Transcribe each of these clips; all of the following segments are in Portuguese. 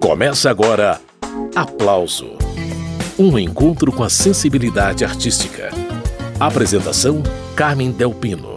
Começa agora Aplauso Um encontro com a sensibilidade artística. Apresentação: Carmen Delpino.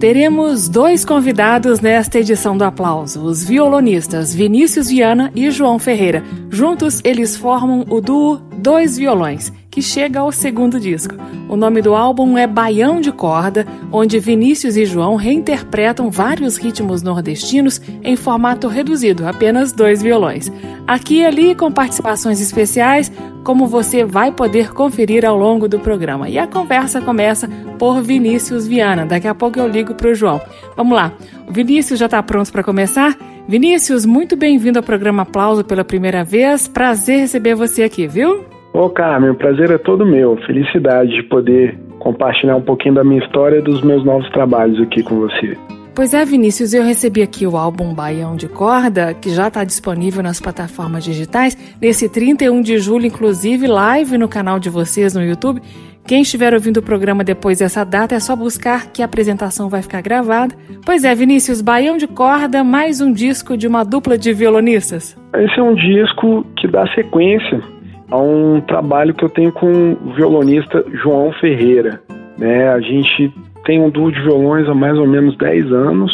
Teremos dois convidados nesta edição do Aplauso: os violonistas Vinícius Viana e João Ferreira. Juntos, eles formam o duo Dois Violões que chega ao segundo disco. O nome do álbum é Baião de Corda, onde Vinícius e João reinterpretam vários ritmos nordestinos em formato reduzido, apenas dois violões. Aqui e ali com participações especiais, como você vai poder conferir ao longo do programa. E a conversa começa por Vinícius Viana. Daqui a pouco eu ligo para o João. Vamos lá. O Vinícius já está pronto para começar? Vinícius, muito bem-vindo ao programa Aplauso pela primeira vez. Prazer receber você aqui, viu? Ô Carmen, o prazer é todo meu. Felicidade de poder compartilhar um pouquinho da minha história e dos meus novos trabalhos aqui com você. Pois é, Vinícius, eu recebi aqui o álbum Baião de Corda, que já está disponível nas plataformas digitais, nesse 31 de julho, inclusive live no canal de vocês no YouTube. Quem estiver ouvindo o programa depois dessa data é só buscar que a apresentação vai ficar gravada. Pois é, Vinícius, Baião de Corda, mais um disco de uma dupla de violonistas. Esse é um disco que dá sequência a um trabalho que eu tenho com o violonista João Ferreira. Né? A gente tem um duo de violões há mais ou menos 10 anos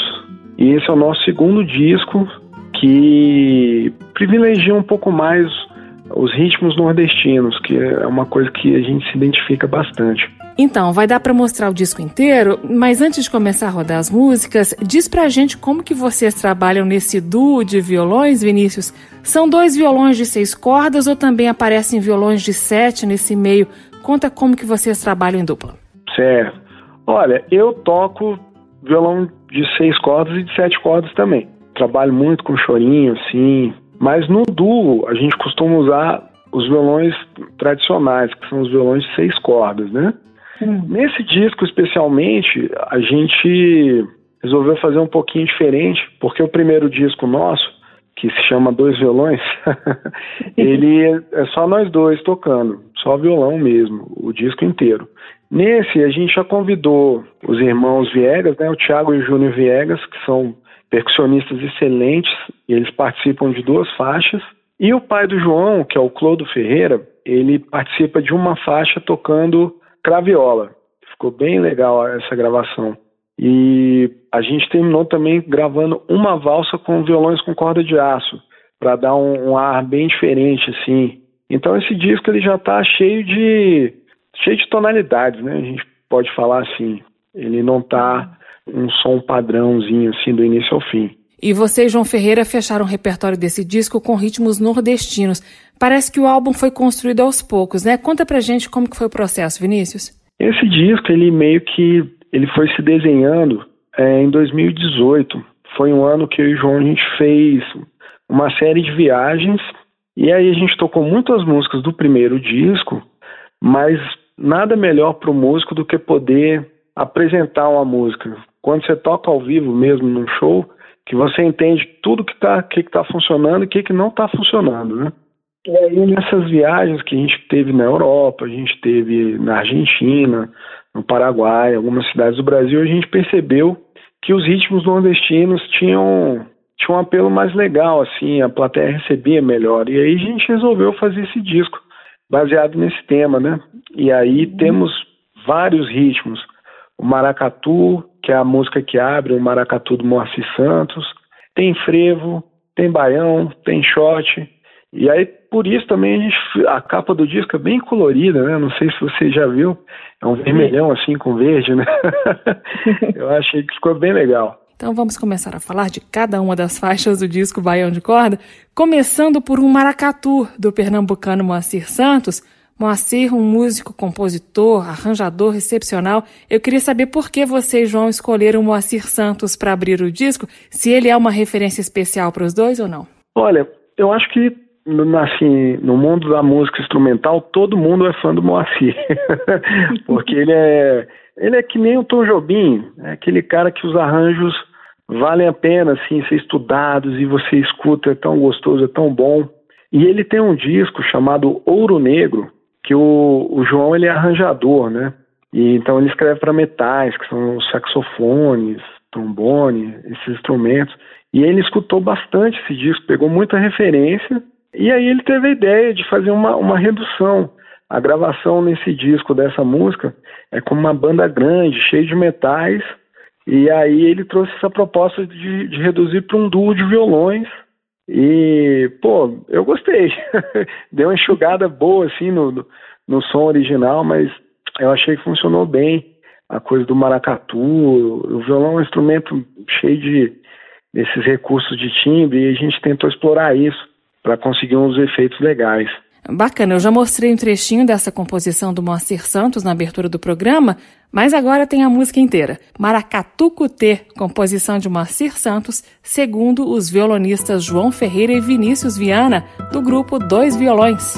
e esse é o nosso segundo disco que privilegia um pouco mais os ritmos nordestinos, que é uma coisa que a gente se identifica bastante. Então, vai dar para mostrar o disco inteiro, mas antes de começar a rodar as músicas, diz pra gente como que vocês trabalham nesse duo de violões, Vinícius. São dois violões de seis cordas ou também aparecem violões de sete nesse meio? Conta como que vocês trabalham em dupla. Certo. Olha, eu toco violão de seis cordas e de sete cordas também. Trabalho muito com chorinho, assim, mas no duo a gente costuma usar os violões tradicionais, que são os violões de seis cordas, né? Hum. Nesse disco, especialmente, a gente resolveu fazer um pouquinho diferente, porque o primeiro disco nosso, que se chama Dois Violões, ele é só nós dois tocando, só violão mesmo, o disco inteiro. Nesse, a gente já convidou os irmãos Viegas, né, o Thiago e o Júnior Viegas, que são percussionistas excelentes, e eles participam de duas faixas. E o pai do João, que é o Clodo Ferreira, ele participa de uma faixa tocando craviola. Ficou bem legal essa gravação. E a gente terminou também gravando uma valsa com violões com corda de aço, para dar um, um, ar bem diferente, assim. Então esse disco ele já está cheio de cheio de tonalidades, né? A gente pode falar assim. Ele não está um som padrãozinho assim do início ao fim. E você e João Ferreira fecharam o repertório desse disco com ritmos nordestinos. Parece que o álbum foi construído aos poucos, né? Conta pra gente como que foi o processo, Vinícius. Esse disco, ele meio que ele foi se desenhando é, em 2018. Foi um ano que eu e o João a gente fez uma série de viagens e aí a gente tocou muitas músicas do primeiro disco, mas nada melhor para o músico do que poder apresentar uma música. Quando você toca ao vivo mesmo num show, que você entende tudo que está que que tá funcionando e o que, que não está funcionando, né? E aí nessas viagens que a gente teve na Europa, a gente teve na Argentina, no Paraguai, algumas cidades do Brasil, a gente percebeu que os ritmos nordestinos tinham, tinham um apelo mais legal, assim, a plateia recebia melhor. E aí a gente resolveu fazer esse disco baseado nesse tema, né? E aí temos vários ritmos. O maracatu, que é a música que abre o maracatu do Moacir Santos, tem frevo, tem baião, tem shot. E aí, por isso também a, gente, a capa do disco é bem colorida, né? Não sei se você já viu. É um vermelhão assim com verde, né? Eu achei que ficou bem legal. Então vamos começar a falar de cada uma das faixas do disco Baião de Corda, começando por um maracatu do pernambucano Moacir Santos, Moacir, um músico, compositor, arranjador excepcional, eu queria saber por que você e João escolheram Moacir Santos para abrir o disco, se ele é uma referência especial para os dois ou não. Olha, eu acho que assim, no mundo da música instrumental, todo mundo é fã do Moacir. Porque ele é, ele é que nem o Tom Jobim, é aquele cara que os arranjos valem a pena assim, ser estudados e você escuta, é tão gostoso, é tão bom. E ele tem um disco chamado Ouro Negro, que o, o João ele é arranjador, né? E então ele escreve para metais, que são os saxofones, trombone, esses instrumentos. E ele escutou bastante esse disco, pegou muita referência, e aí ele teve a ideia de fazer uma, uma redução. A gravação nesse disco dessa música é com uma banda grande, cheia de metais, e aí ele trouxe essa proposta de, de reduzir para um duo de violões. E, pô, eu gostei. Deu uma enxugada boa, assim, no, no, no som original, mas eu achei que funcionou bem. A coisa do maracatu, o violão é um instrumento cheio de esses recursos de timbre e a gente tentou explorar isso para conseguir uns efeitos legais. Bacana, eu já mostrei um trechinho dessa composição do Moacir Santos na abertura do programa, mas agora tem a música inteira. Maracatu Cutê, composição de Moacir Santos, segundo os violonistas João Ferreira e Vinícius Viana, do grupo Dois Violões.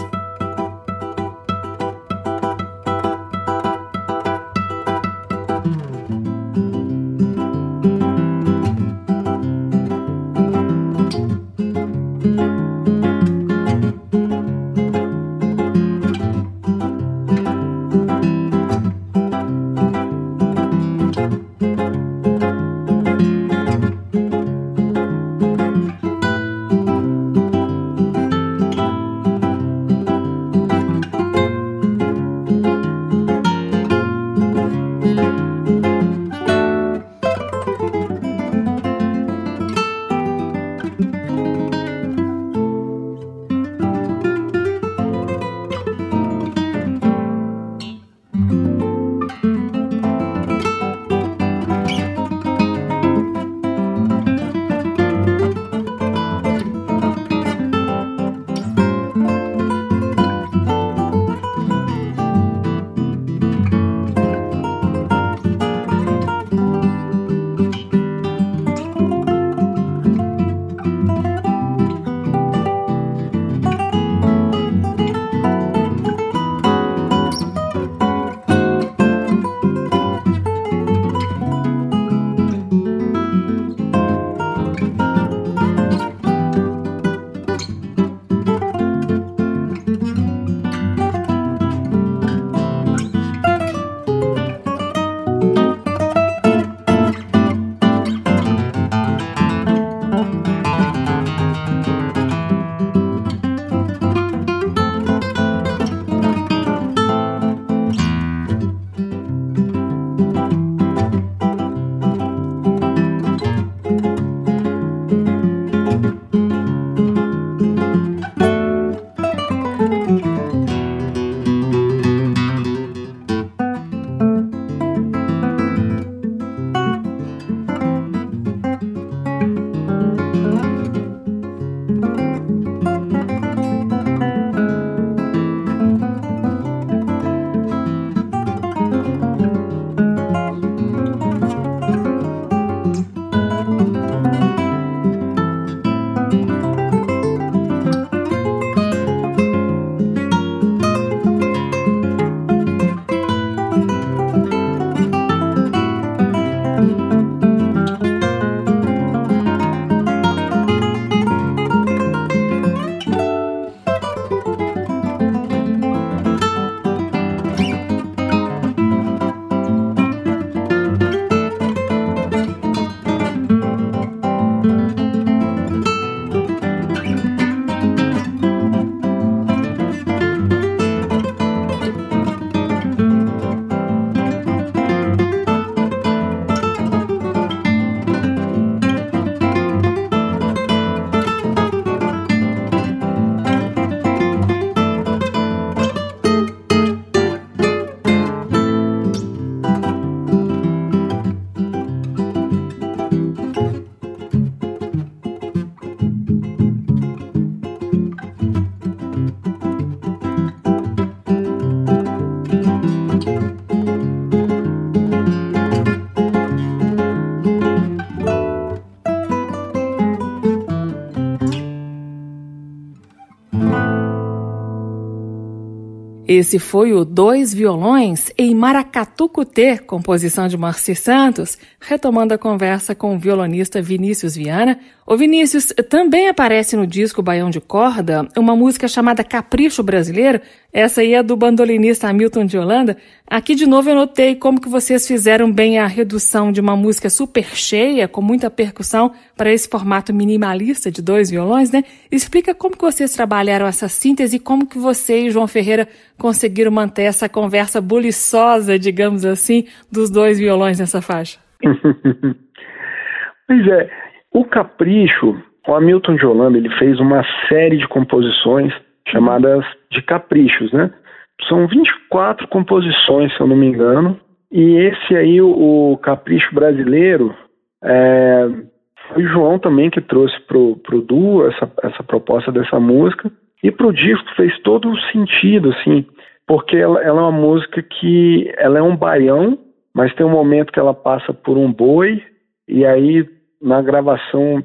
Esse foi o Dois Violões em Maracatucutê, composição de Marci Santos, retomando a conversa com o violonista Vinícius Viana. O Vinícius também aparece no disco Baião de Corda uma música chamada Capricho Brasileiro, Essa aí é do bandolinista Hamilton de Holanda. Aqui de novo eu notei como que vocês fizeram bem a redução de uma música super cheia, com muita percussão, para esse formato minimalista de dois violões, né? Explica como que vocês trabalharam essa síntese e como que você e João Ferreira conseguiram manter essa conversa buliçosa, digamos assim, dos dois violões nessa faixa. pois é, o Capricho, o Hamilton de Holanda, ele fez uma série de composições chamadas de caprichos, né? São 24 composições, se eu não me engano, e esse aí, o, o capricho brasileiro, é, foi o João também que trouxe pro, pro duo essa, essa proposta dessa música, e pro disco fez todo o sentido, assim, porque ela, ela é uma música que, ela é um baião, mas tem um momento que ela passa por um boi, e aí na gravação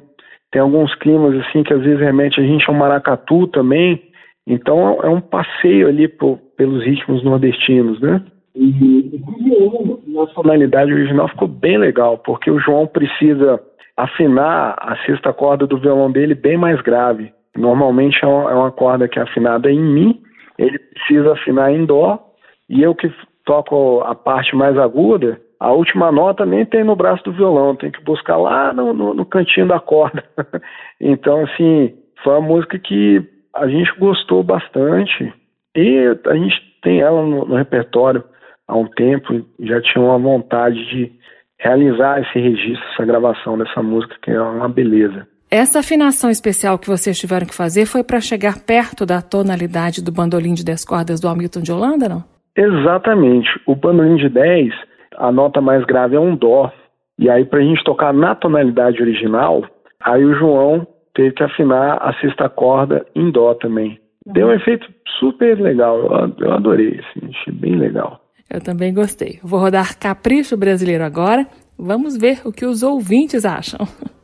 tem alguns climas assim que às vezes remete a gente ao maracatu também, então é um passeio ali por, pelos ritmos nordestinos, né? E, na tonalidade original ficou bem legal, porque o João precisa afinar a sexta corda do violão dele bem mais grave. Normalmente é uma, é uma corda que é afinada em Mi, ele precisa afinar em Dó, e eu que toco a parte mais aguda, a última nota nem tem no braço do violão, tem que buscar lá no, no, no cantinho da corda. então, assim, foi uma música que a gente gostou bastante e a gente tem ela no, no repertório há um tempo, já tinha uma vontade de realizar esse registro, essa gravação dessa música, que é uma beleza. Essa afinação especial que vocês tiveram que fazer foi para chegar perto da tonalidade do bandolim de 10 cordas do Hamilton de Holanda, não? Exatamente. O bandolim de 10, a nota mais grave é um dó. E aí, para a gente tocar na tonalidade original, aí o João teve que afinar a sexta corda em dó também. Deu um uhum. efeito super legal, eu, adorei, assim, achei bem legal. Eu também gostei. Vou rodar Capricho Brasileiro agora. Vamos ver o que os ouvintes acham.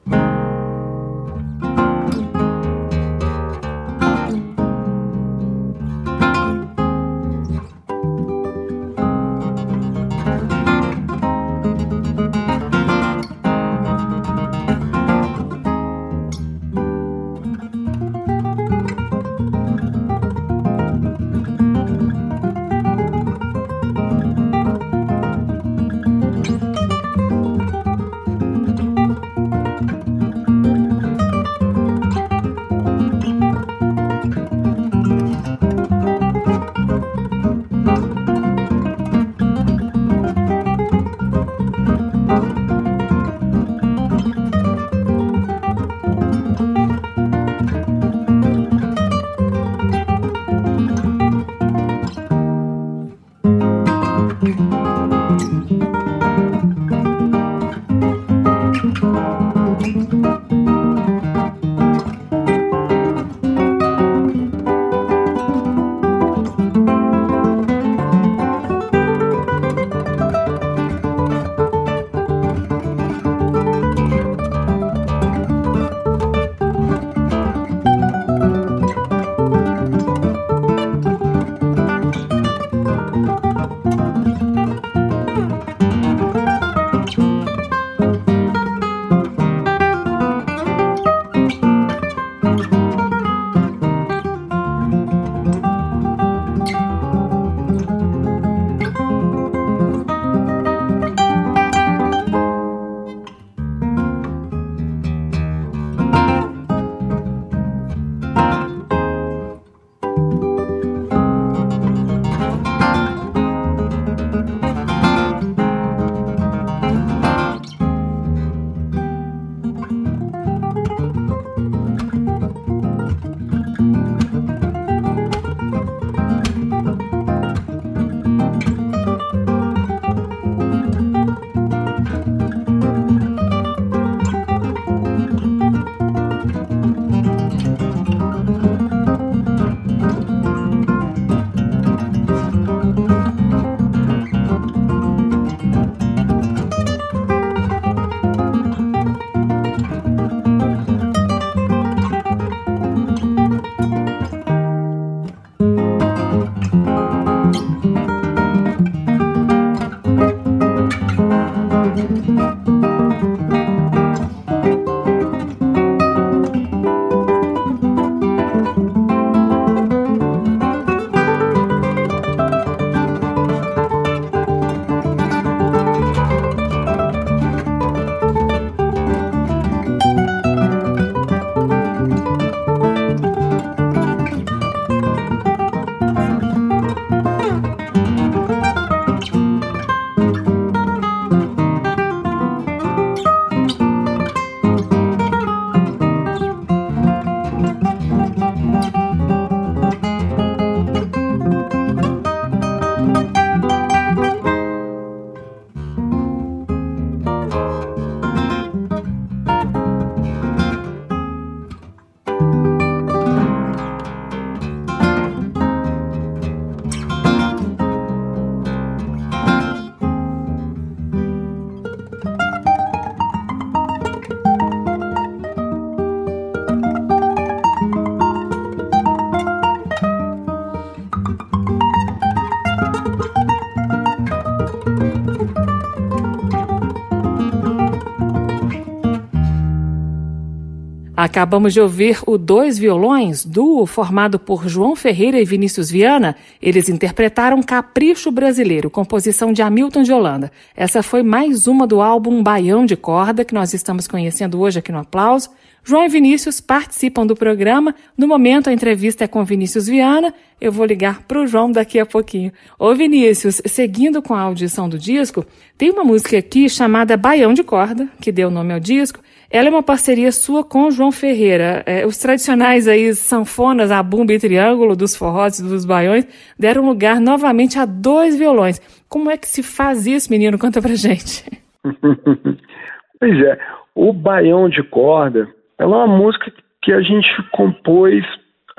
Acabamos de ouvir o Dois Violões, duo formado por João Ferreira e Vinícius Viana. Eles interpretaram Capricho Brasileiro, composição de Hamilton de Holanda. Essa foi mais uma do álbum Baião de Corda, que nós estamos conhecendo hoje aqui no Aplauso. João e Vinícius participam do programa. No momento, a entrevista é com Vinícius Viana. Eu vou ligar para o João daqui a pouquinho. Ô Vinícius, seguindo com a audição do disco, tem uma música aqui chamada Baião de Corda, que deu nome ao disco. Ela é uma parceria sua com João Ferreira. É, os tradicionais aí sanfonas, a bumba e triângulo dos forrós e dos baiões deram lugar novamente a dois violões. Como é que se faz isso, menino? Conta pra gente. pois é, o Baião de Corda ela é uma música que a gente compôs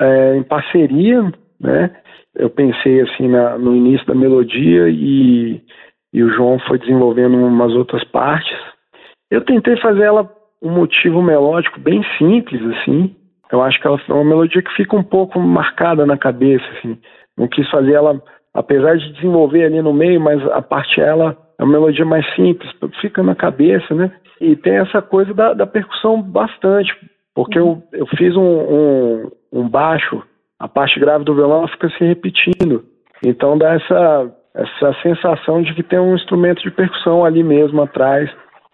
é, em parceria, né? Eu pensei assim na, no início da melodia e, e o João foi desenvolvendo umas outras partes. Eu tentei fazer ela um motivo melódico bem simples, assim. Eu acho que ela é uma melodia que fica um pouco marcada na cabeça, assim. Não quis fazer ela, apesar de desenvolver ali no meio, mas a parte ela é uma melodia mais simples, fica na cabeça, né? E tem essa coisa da, da percussão bastante, porque eu, eu fiz um, um, um, baixo, a parte grave do violão fica se repetindo. Então dá essa, essa sensação de que tem um instrumento de percussão ali mesmo atrás,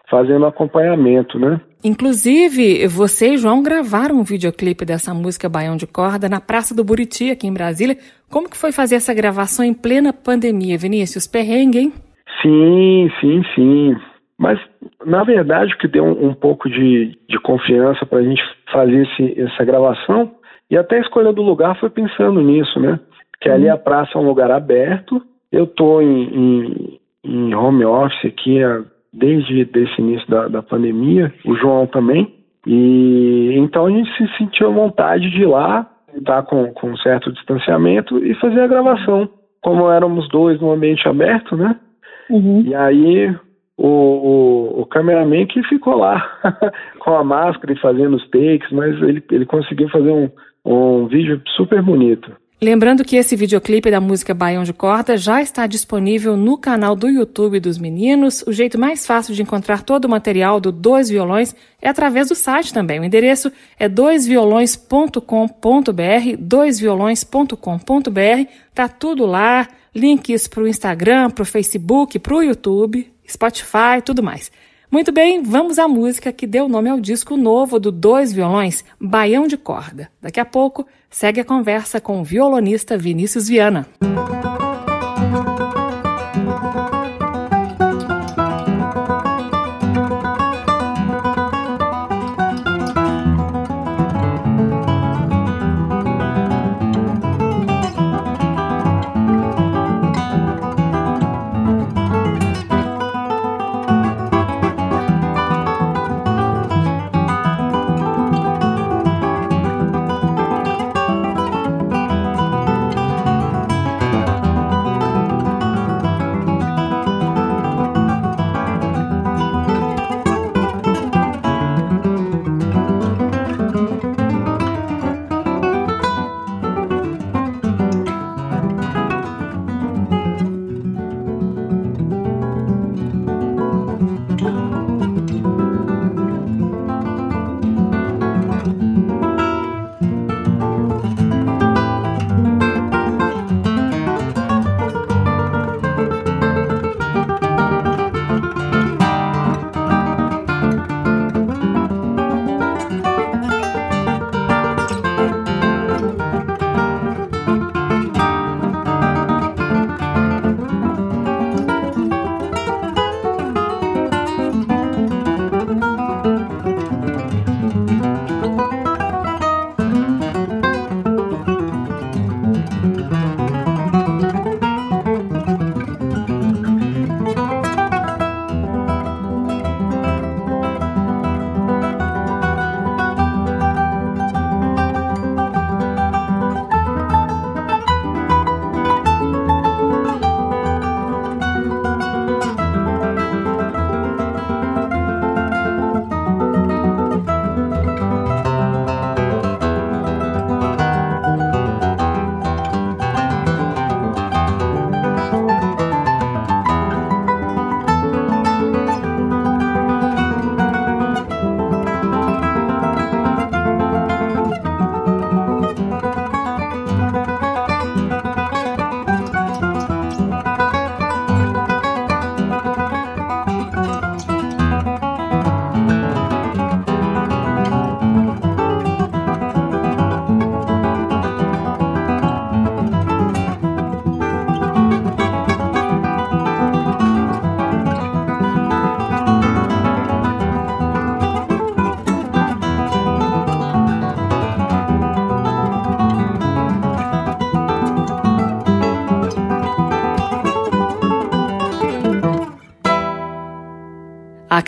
fazendo acompanhamento, né? Inclusive, você e João gravaram um videoclipe dessa música Baião de Corda na Praça do Buriti, aqui em Brasília. Como que foi fazer essa gravação em plena pandemia, Vinícius? Perrengue, hein? Sim, sim, sim. Mas, na verdade, o que deu um, um pouco de, de confiança para a gente fazer esse, essa gravação, e até a escolha do lugar foi pensando nisso, né? Que ali uhum. a praça é um lugar aberto, eu estou em, em, em, home office aqui desde esse início da, da pandemia, o João também, e então a gente se sentiu à vontade de ir lá, estar tá com, com um certo distanciamento e fazer a gravação. Como éramos dois no ambiente aberto, né? Uhum. E aí o, o, o cameraman que ficou lá com a máscara e fazendo os takes, mas ele, ele conseguiu fazer um, um vídeo super bonito. Lembrando que esse videoclipe da música Baião de Corda já está disponível no canal do YouTube dos meninos. O jeito mais fácil de encontrar todo o material do Dois Violões é através do site também. O endereço é doisviolões.com.br, doisviolões.com.br. Tá tudo lá, links para o Instagram, para o Facebook, para o YouTube. Spotify, tudo mais. Muito bem, vamos à música que deu nome ao disco novo do Dois Violões, Baião de Corda. Daqui a pouco, segue a conversa com o violonista Vinícius Viana.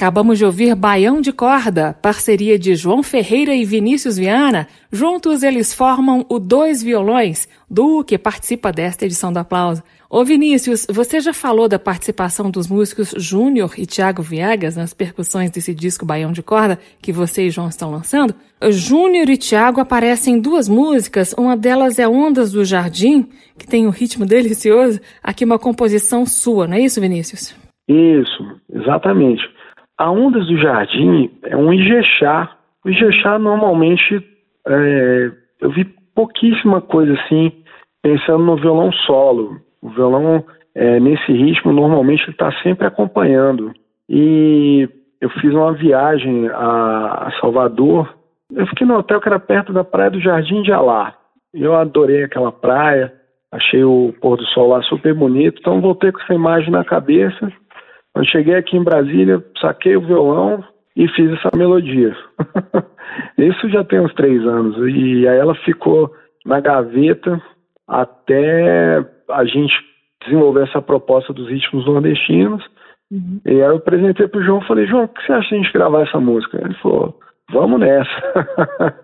Acabamos de ouvir Baião de Corda, parceria de João Ferreira e Vinícius Viana. Juntos eles formam o Dois Violões, duo que participa desta edição do Aplauso. Ô Vinícius, você já falou da participação dos músicos Júnior e Tiago Viegas nas percussões desse disco Baião de Corda que você e João estão lançando? Júnior e Tiago aparecem em duas músicas, uma delas é Ondas do Jardim, que tem um ritmo delicioso, aqui uma composição sua, não é isso, Vinícius? Isso, exatamente. A Ondas do Jardim é um Ijexá. O Ijexá normalmente é, eu vi pouquíssima coisa assim, pensando no violão solo o violão, é, nesse ritmo, normalmente está sempre acompanhando. E eu fiz uma viagem a, a Salvador. Eu fiquei no hotel que era perto da praia do Jardim de Alá. Eu adorei aquela praia, achei o pôr do sol lá super bonito, então voltei com essa imagem na cabeça. Quando cheguei aqui em Brasília, saquei o violão e fiz essa melodia. Isso já tem uns três anos. E aí ela ficou na gaveta até a gente desenvolver essa proposta dos ritmos nordestinos. Uhum. E aí eu apresentei pro João e falei, João, o que você acha de a gente gravar essa música? Ele falou, vamos nessa.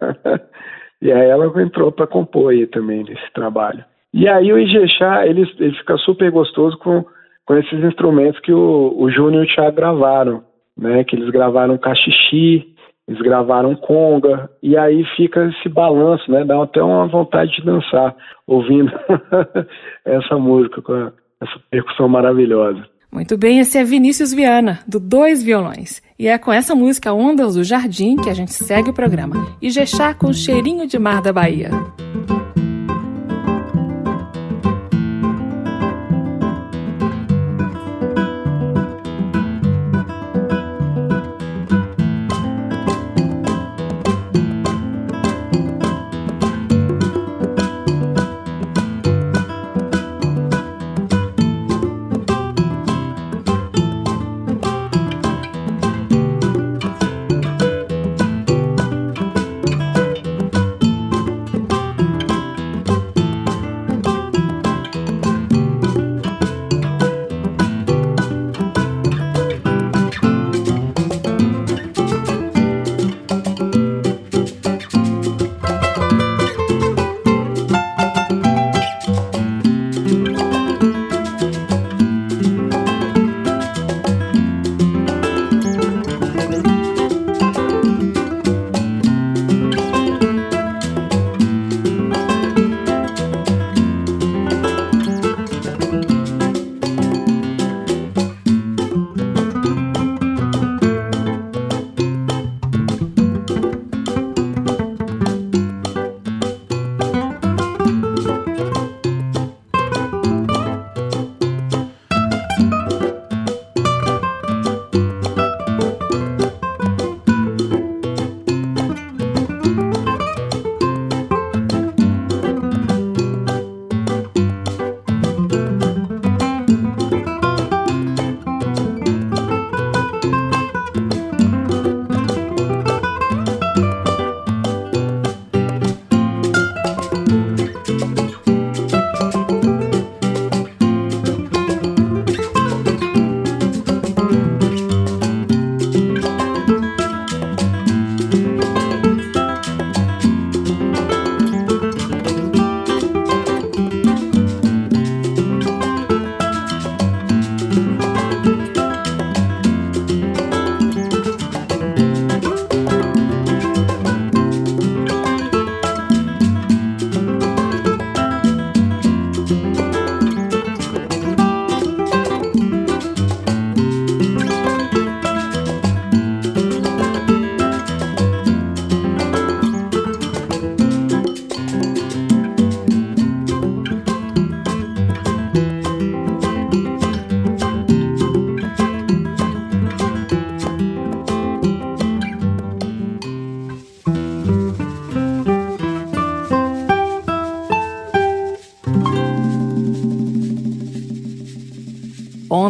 e aí ela entrou para compor aí também nesse trabalho. E aí o Ijexá, ele, ele fica super gostoso com, com esses instrumentos que o, o Júnior e o Thiago gravaram, né? Que eles gravaram cachixi, eles gravaram conga, e aí fica esse balanço, né? Dá até uma vontade de dançar ouvindo essa música com essa percussão maravilhosa. Muito bem, esse é Vinícius Viana, do Dois Violões. E é com essa música Ondas do Jardim que a gente segue o programa. E Jexá com cheirinho de mar da Bahia.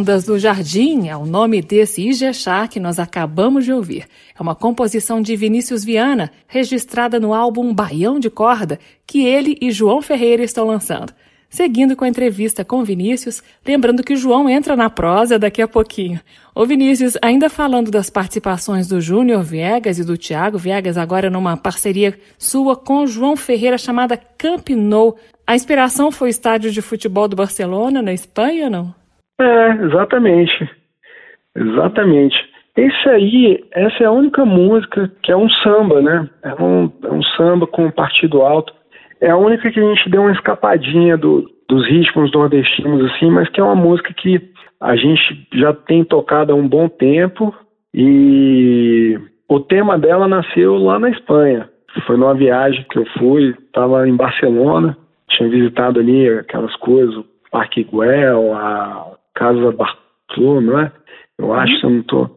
Ondas do Jardim é o nome desse Ijexá que nós acabamos de ouvir. É uma composição de Vinícius Viana, registrada no álbum Baião de Corda, que ele e João Ferreira estão lançando. Seguindo com a entrevista com Vinícius, lembrando que João entra na prosa daqui a pouquinho. Ô Vinícius, ainda falando das participações do Júnior Viegas e do Tiago Viegas, agora numa parceria sua com João Ferreira chamada Camp Nou. A inspiração foi o estádio de futebol do Barcelona, na Espanha, não? É, exatamente. Exatamente. Esse aí, essa é a única música que é um samba, né? É um, é um samba com partido alto. É a única que a gente deu uma escapadinha do, dos ritmos nordestinos, assim, mas que é uma música que a gente já tem tocado há um bom tempo e o tema dela nasceu lá na Espanha. Foi numa viagem que eu fui, estava em Barcelona, tinha visitado ali aquelas coisas, o Parque Güell, a Casa Bartolomé, não é? Eu acho, se eu não tô,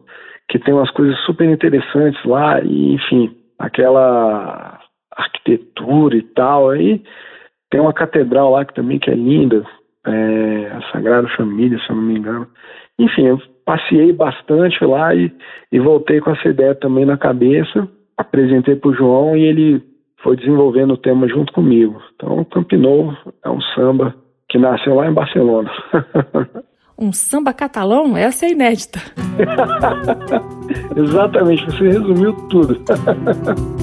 que tem umas coisas super interessantes lá e, enfim, aquela arquitetura e tal. Aí tem uma catedral lá que também que é linda, é, a Sagrada Família, se eu não me engano. Enfim, eu passei bastante lá e, e voltei com essa ideia também na cabeça, apresentei para o João e ele foi desenvolvendo o tema junto comigo. Então, Camp Novo é um samba que nasceu lá em Barcelona. um samba catalão? Essa é inédita. Exatamente, você resumiu tudo.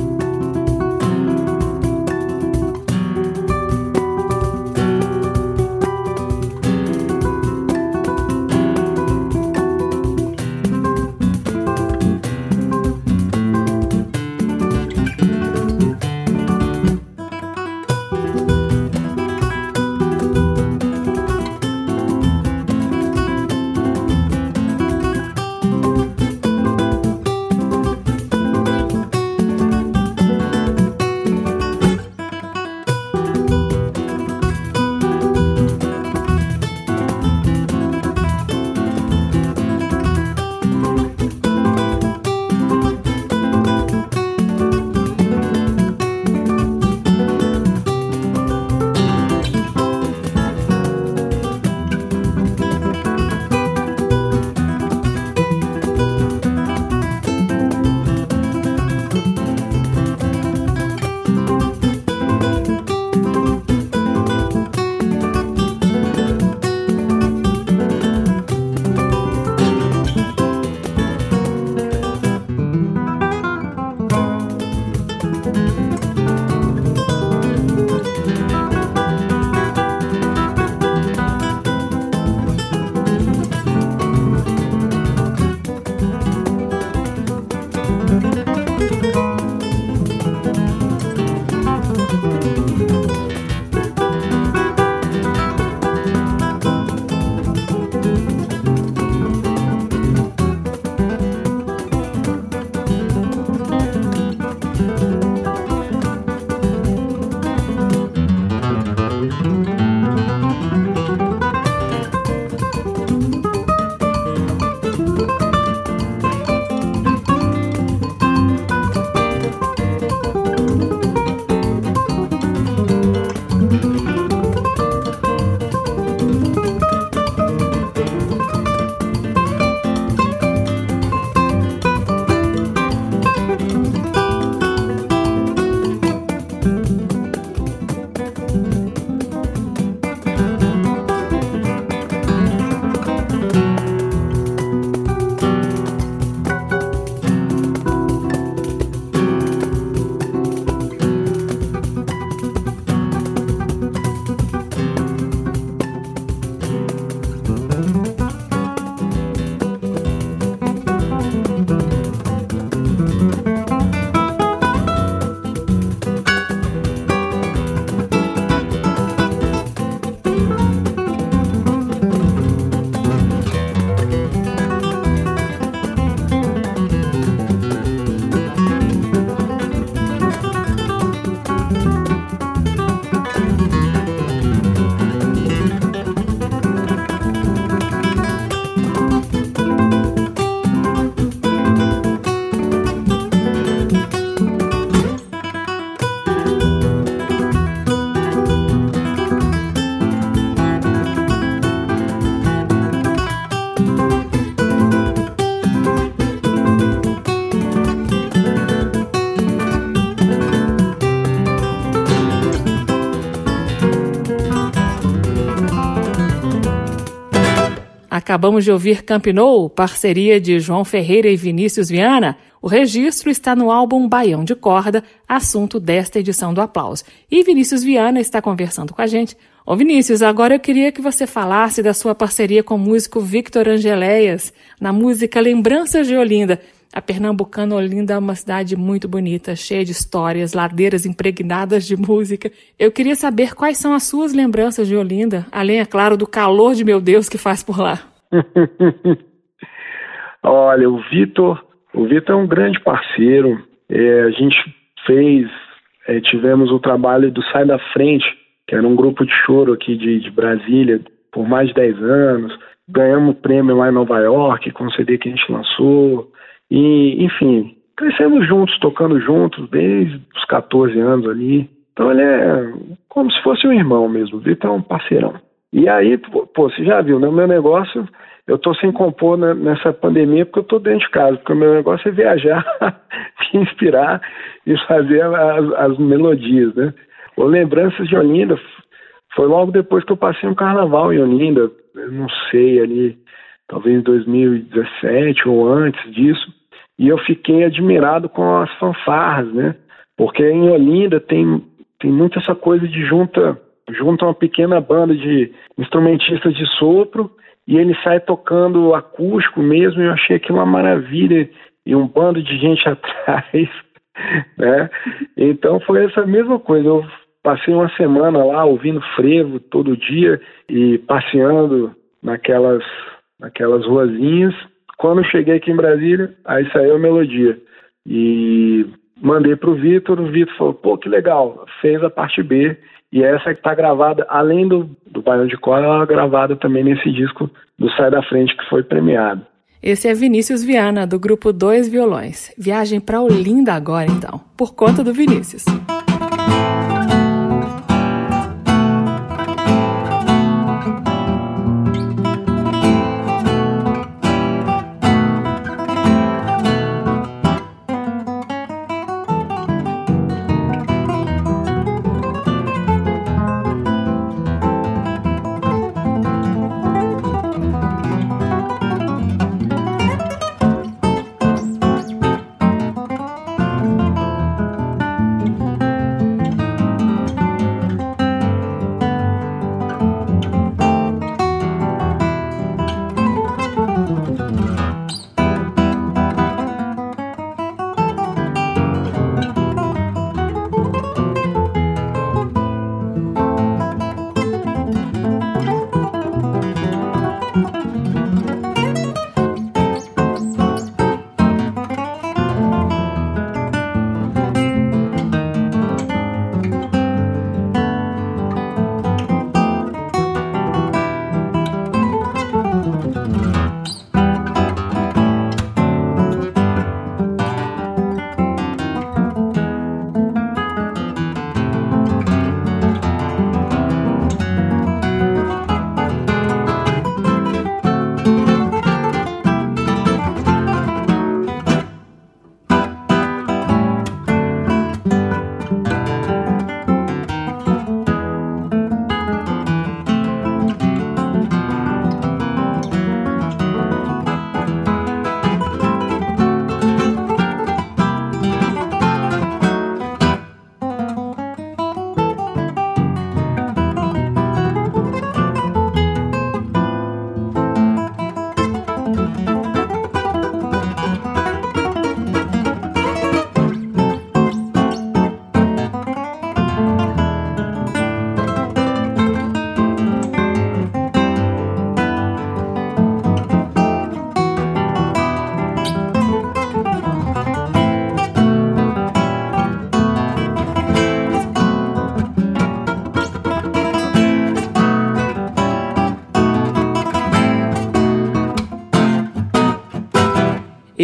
Acabamos de ouvir Campinou, parceria de João Ferreira e Vinícius Viana. O registro está no álbum Baião de Corda, assunto desta edição do Aplauso. E Vinícius Viana está conversando com a gente. Ô Vinícius, agora eu queria que você falasse da sua parceria com o músico Victor Angeléias na música Lembranças de Olinda. A pernambucana Olinda é uma cidade muito bonita, cheia de histórias, ladeiras impregnadas de música. Eu queria saber quais são as suas lembranças de Olinda, além, é claro, do calor de meu Deus que faz por lá. Olha, o Vitor, o Vitor é um grande parceiro. É, a gente fez, é, tivemos o trabalho do Sai da Frente, que era um grupo de choro aqui de, de Brasília, por mais de 10 anos. Ganhamos prêmio lá em Nova York com o CD que a gente lançou. E, enfim, crescemos juntos, tocando juntos desde os 14 anos ali. Então ele é como se fosse um irmão mesmo, o Vitor é um parceirão. E aí, pô, você já viu, né? O meu negócio, eu tô sem compor nessa pandemia porque eu tô dentro de casa, porque o meu negócio é viajar, se inspirar e fazer as, as melodias, né? O Lembranças de Olinda foi logo depois que eu passei um carnaval em Olinda, eu não sei, ali, talvez em 2017 ou antes disso e eu fiquei admirado com as fanfarras, né? Porque em Olinda tem, tem muito essa coisa de junta, junta uma pequena banda de instrumentistas de sopro e ele sai tocando acústico mesmo, e eu achei aquilo uma maravilha, e um bando de gente atrás, né? Então foi essa mesma coisa, eu passei uma semana lá ouvindo frevo todo dia e passeando naquelas, naquelas ruazinhas, quando cheguei aqui em Brasília, aí saiu a melodia. E mandei para o Vitor, o Vitor falou, pô, que legal, fez a parte B. E essa que está gravada, além do, do Baião de Cor, ela é gravada também nesse disco do Sai da Frente, que foi premiado. Esse é Vinícius Viana, do grupo Dois Violões. Viagem para Olinda agora, então, por conta do Vinícius.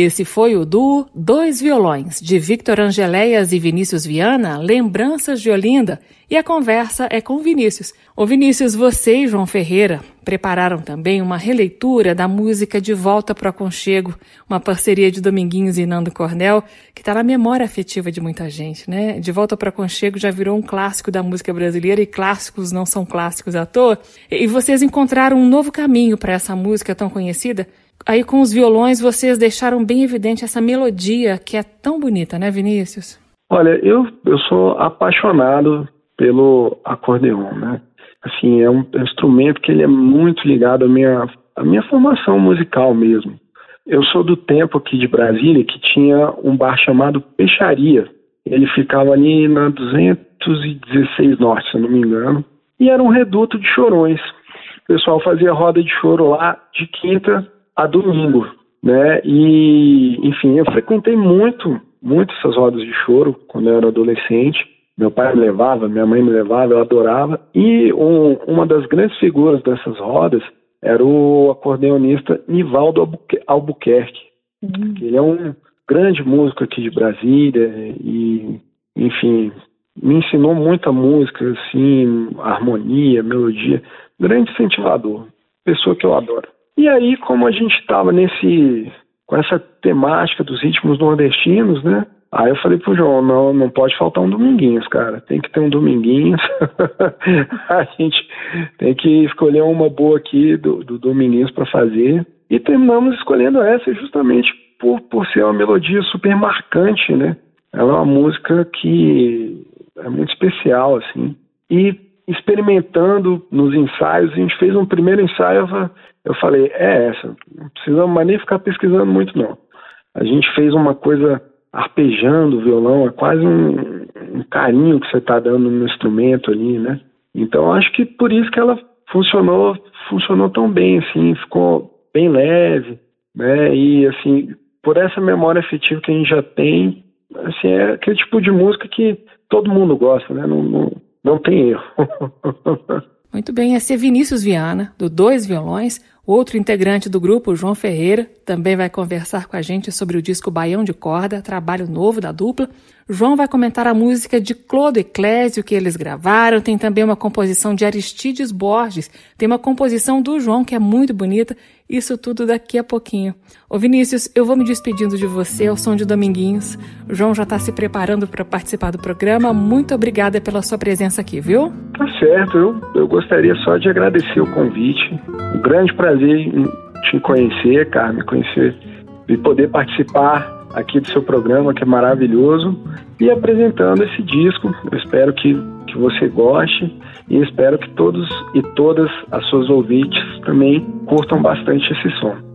Esse foi o duo Dois Violões, de Victor Angeléias e Vinícius Viana, Lembranças de Olinda. E a conversa é com Vinícius. Ô Vinícius, você e João Ferreira prepararam também uma releitura da música De Volta para o Aconchego, uma parceria de Dominguinhos e Nando Cornel, que está na memória afetiva de muita gente, né? De Volta para o Aconchego já virou um clássico da música brasileira e clássicos não são clássicos à toa. E vocês encontraram um novo caminho para essa música tão conhecida Aí com os violões vocês deixaram bem evidente essa melodia que é tão bonita, né, Vinícius? Olha, eu, eu sou apaixonado pelo acordeon, né? Assim, é um, instrumento que ele é muito ligado à minha, à minha formação musical mesmo. Eu sou do tempo aqui de Brasília que tinha um bar chamado Peixaria. Ele ficava ali na 216 Norte, se não me engano, e era um reduto de chorões. O pessoal fazia roda de choro lá de quinta a domingo, né? E, enfim, eu frequentei muito, muito essas rodas de choro quando eu era adolescente. Meu pai me levava, minha mãe me levava, eu adorava. E um, uma das grandes figuras dessas rodas era o acordeonista Nivaldo Albuquerque. Albuquerque. Uhum. Ele é um grande músico aqui de Brasília e, enfim, me ensinou muita música, assim, harmonia, melodia. Grande incentivador, pessoa que eu adoro. E aí, como a gente estava nesse com essa temática dos ritmos nordestinos, né? Aí eu falei pro João, não, não pode faltar um Dominguinhos, cara. Tem que ter um Dominguinhos. a gente tem que escolher uma boa aqui do, do Dominguinhos para fazer. E terminamos escolhendo essa justamente por, por ser uma melodia super marcante, né? Ela é uma música que é muito especial, assim. E experimentando nos ensaios. A gente fez um primeiro ensaio, eu falei, é essa, não precisamos mais nem ficar pesquisando muito não. A gente fez uma coisa arpejando o violão, é quase um, um carinho que você está dando no instrumento ali, né? Então acho que por isso que ela funcionou, funcionou tão bem, assim, ficou bem leve, né? E assim, por essa memória afetiva que a gente já tem, assim, é aquele tipo de música que todo mundo gosta, né? Não, não, não tem erro. Muito bem, esse é Vinícius Viana, do Dois Violões. Outro integrante do grupo, João Ferreira, também vai conversar com a gente sobre o disco Baião de Corda, trabalho novo da dupla. João vai comentar a música de Clodo Eclésio que eles gravaram. Tem também uma composição de Aristides Borges. Tem uma composição do João que é muito bonita. Isso tudo daqui a pouquinho. Ô Vinícius, eu vou me despedindo de você ao som de Dominguinhos. O João já está se preparando para participar do programa. Muito obrigada pela sua presença aqui, viu? Tá certo. Eu, eu gostaria só de agradecer o convite. Um grande prazer em te conhecer, Carmen, conhecer e poder participar aqui do seu programa, que é maravilhoso, e apresentando esse disco. Eu espero que, que você goste e espero que todos e todas as suas ouvintes também curtam bastante esse som.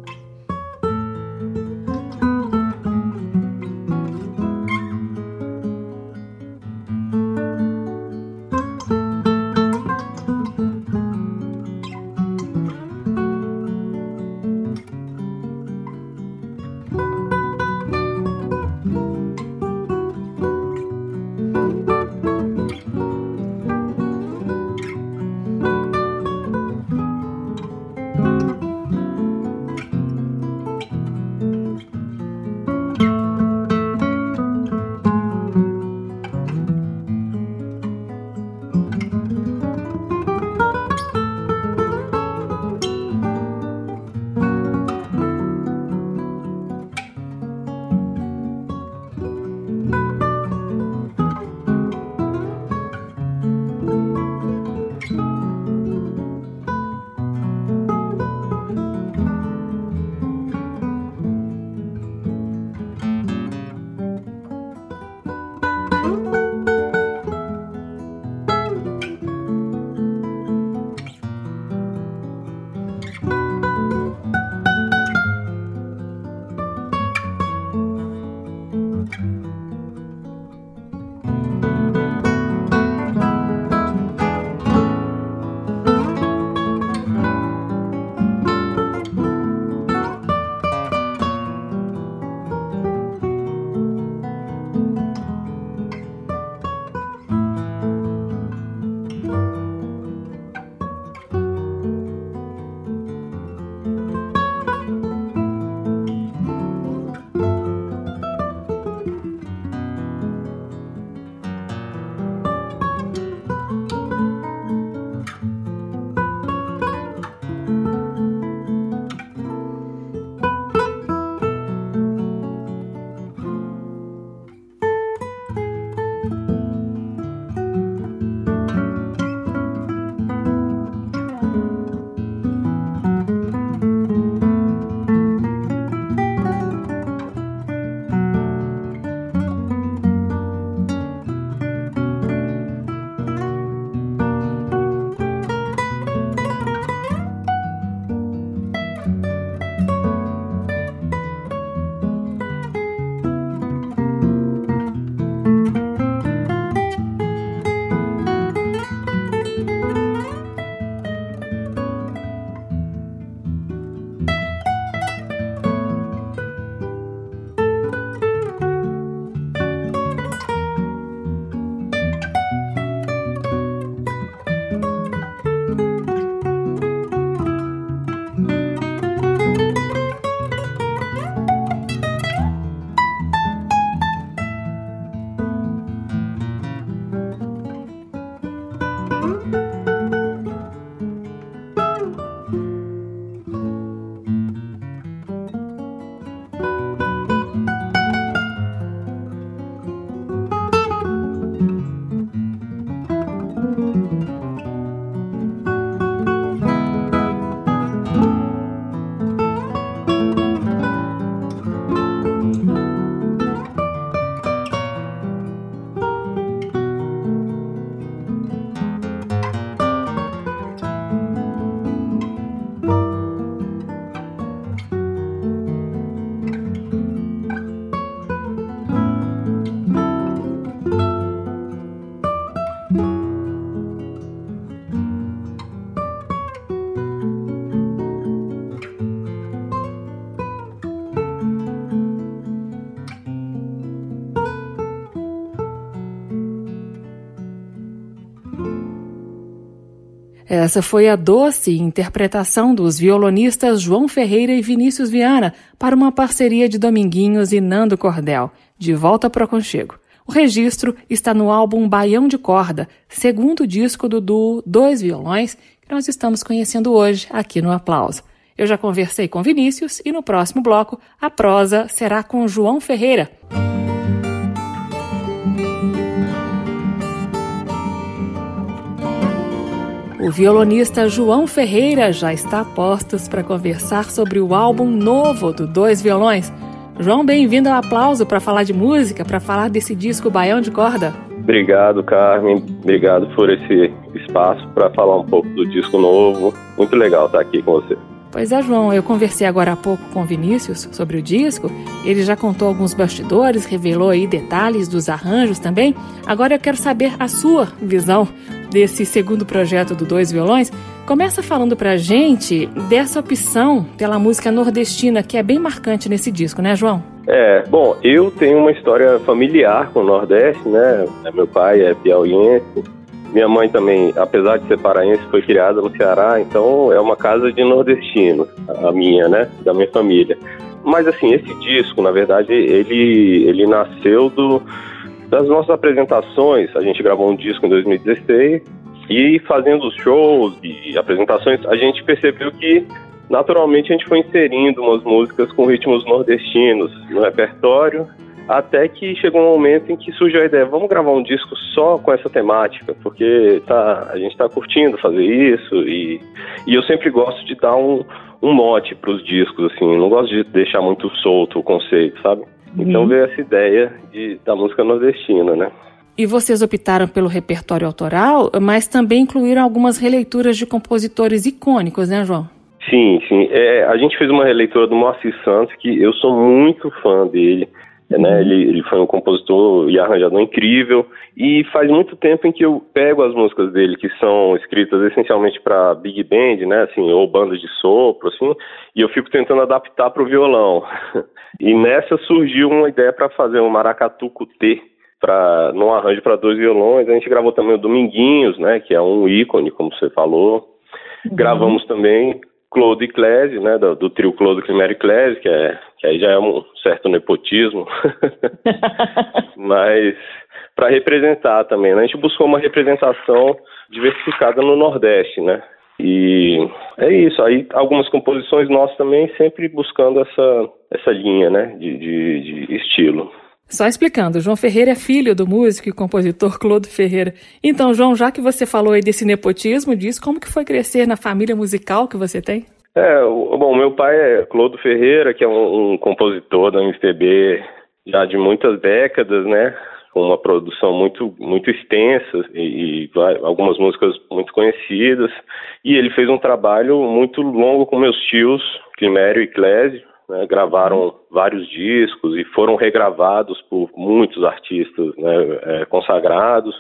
Essa foi a doce interpretação dos violonistas João Ferreira e Vinícius Viana para uma parceria de Dominguinhos e Nando Cordel, De Volta para o Aconchego. O registro está no álbum Baião de Corda, segundo disco do duo Dois Violões, que nós estamos conhecendo hoje aqui no Aplauso. Eu já conversei com Vinícius e no próximo bloco a prosa será com João Ferreira. O violonista João Ferreira já está a postos para conversar sobre o álbum novo do Dois Violões. João, bem-vindo ao aplauso para falar de música, para falar desse disco Baião de Corda. Obrigado, Carmen. Obrigado por esse espaço para falar um pouco do disco novo. Muito legal estar aqui com você. Pois é, João, eu conversei agora há pouco com o Vinícius sobre o disco. Ele já contou alguns bastidores, revelou aí detalhes dos arranjos também. Agora eu quero saber a sua visão desse segundo projeto do Dois Violões. Começa falando pra gente dessa opção pela música nordestina, que é bem marcante nesse disco, né, João? É, bom, eu tenho uma história familiar com o Nordeste, né? Meu pai é piauiense, minha mãe também, apesar de ser paraense, foi criada no Ceará, então é uma casa de nordestinos, a minha, né, da minha família. Mas assim, esse disco, na verdade, ele, ele nasceu do, das nossas apresentações. A gente gravou um disco em 2016 e fazendo shows e apresentações, a gente percebeu que naturalmente a gente foi inserindo umas músicas com ritmos nordestinos no repertório até que chegou um momento em que surgiu a ideia, vamos gravar um disco só com essa temática, porque tá, a gente está curtindo fazer isso e, e eu sempre gosto de dar um, um mote para os discos, assim, não gosto de deixar muito solto o conceito, sabe? Então uhum. veio essa ideia de, da música nordestina, né? E vocês optaram pelo repertório autoral, mas também incluíram algumas releituras de compositores icônicos, né, João? Sim, sim. É, a gente fez uma releitura do Moacir Santos, que eu sou muito fã dele. Né? Ele, ele, foi um compositor e arranjador incrível e faz muito tempo em que eu pego as músicas dele que são escritas essencialmente para big band, né, assim, ou bandas de sopro, assim, e eu fico tentando adaptar para o violão. E nessa surgiu uma ideia para fazer um maracatu cutê para num arranjo para dois violões. A gente gravou também o Dominguinhos, né, que é um ícone, como você falou. Uhum. Gravamos também Claude Clese, né, do, do trio Claude Climério Clese, que, é, que aí já é um certo nepotismo, mas para representar também. Né? A gente buscou uma representação diversificada no Nordeste, né? E é isso. Aí algumas composições nossas também sempre buscando essa, essa linha, né, de, de, de estilo. Só explicando, João Ferreira é filho do músico e compositor Claude Ferreira. Então, João, já que você falou aí desse nepotismo, diz como que foi crescer na família musical que você tem? É, bom, meu pai é Claude Ferreira, que é um, um compositor da MPB já de muitas décadas, né? Com uma produção muito, muito extensa e, e algumas músicas muito conhecidas. E ele fez um trabalho muito longo com meus tios, Climério e Clésio, né, gravaram vários discos e foram regravados por muitos artistas né, é, consagrados.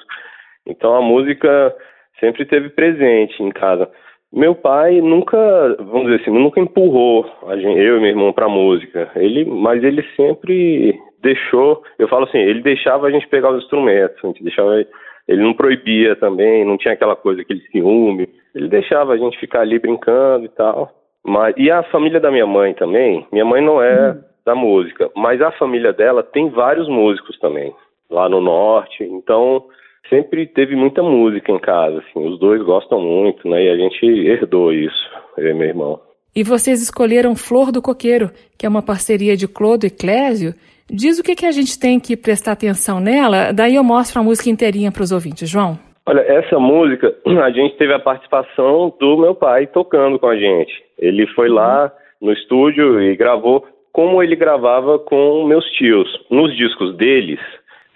Então a música sempre teve presente em casa. Meu pai nunca, vamos dizer assim, nunca empurrou gente, eu e meu irmão para música. Ele, mas ele sempre deixou. Eu falo assim, ele deixava a gente pegar os instrumentos, a gente deixava. Ele não proibia também, não tinha aquela coisa, aquele ciúme. Ele deixava a gente ficar ali brincando e tal. Mas, e a família da minha mãe também, minha mãe não é hum. da música, mas a família dela tem vários músicos também, lá no norte, então sempre teve muita música em casa, assim, os dois gostam muito, né, e a gente herdou isso, eu e meu irmão. E vocês escolheram Flor do Coqueiro, que é uma parceria de Clodo e Clésio. Diz o que, que a gente tem que prestar atenção nela, daí eu mostro a música inteirinha para os ouvintes, João. Olha, essa música, a gente teve a participação do meu pai tocando com a gente. Ele foi lá no estúdio e gravou como ele gravava com meus tios. Nos discos deles,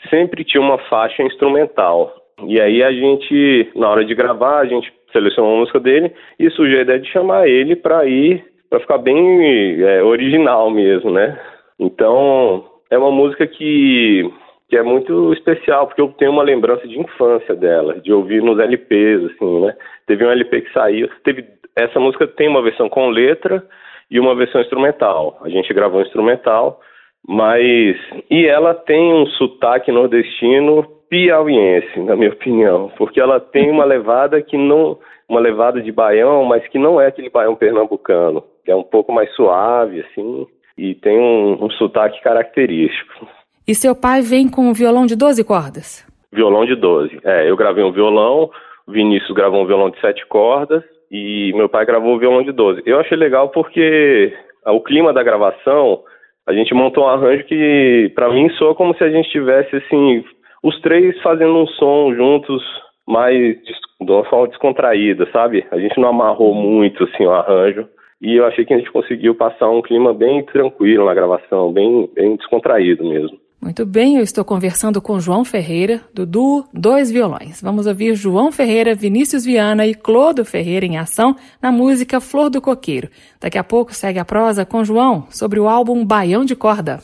sempre tinha uma faixa instrumental. E aí a gente, na hora de gravar, a gente selecionou a música dele e surgiu a ideia de chamar ele para ir, para ficar bem é, original mesmo, né? Então, é uma música que que é muito especial, porque eu tenho uma lembrança de infância dela, de ouvir nos LPs, assim, né? Teve um LP que saiu, teve essa música tem uma versão com letra e uma versão instrumental. A gente gravou instrumental, mas e ela tem um sotaque nordestino piauiense, na minha opinião, porque ela tem uma levada que não uma levada de baião, mas que não é aquele baião pernambucano, que é um pouco mais suave, assim, e tem um, um sotaque característico. E seu pai vem com um violão de 12 cordas? Violão de 12. É, eu gravei um violão, o Vinícius gravou um violão de 7 cordas e meu pai gravou o violão de 12. Eu achei legal porque o clima da gravação, a gente montou um arranjo que para mim soa como se a gente tivesse assim, os três fazendo um som juntos, mais de uma forma descontraída, sabe? A gente não amarrou muito assim o arranjo e eu achei que a gente conseguiu passar um clima bem tranquilo na gravação, bem, bem descontraído mesmo. Muito bem, eu estou conversando com João Ferreira, do duo Dois Violões. Vamos ouvir João Ferreira, Vinícius Viana e Clodo Ferreira em ação na música Flor do Coqueiro. Daqui a pouco segue a prosa com João sobre o álbum Baião de Corda.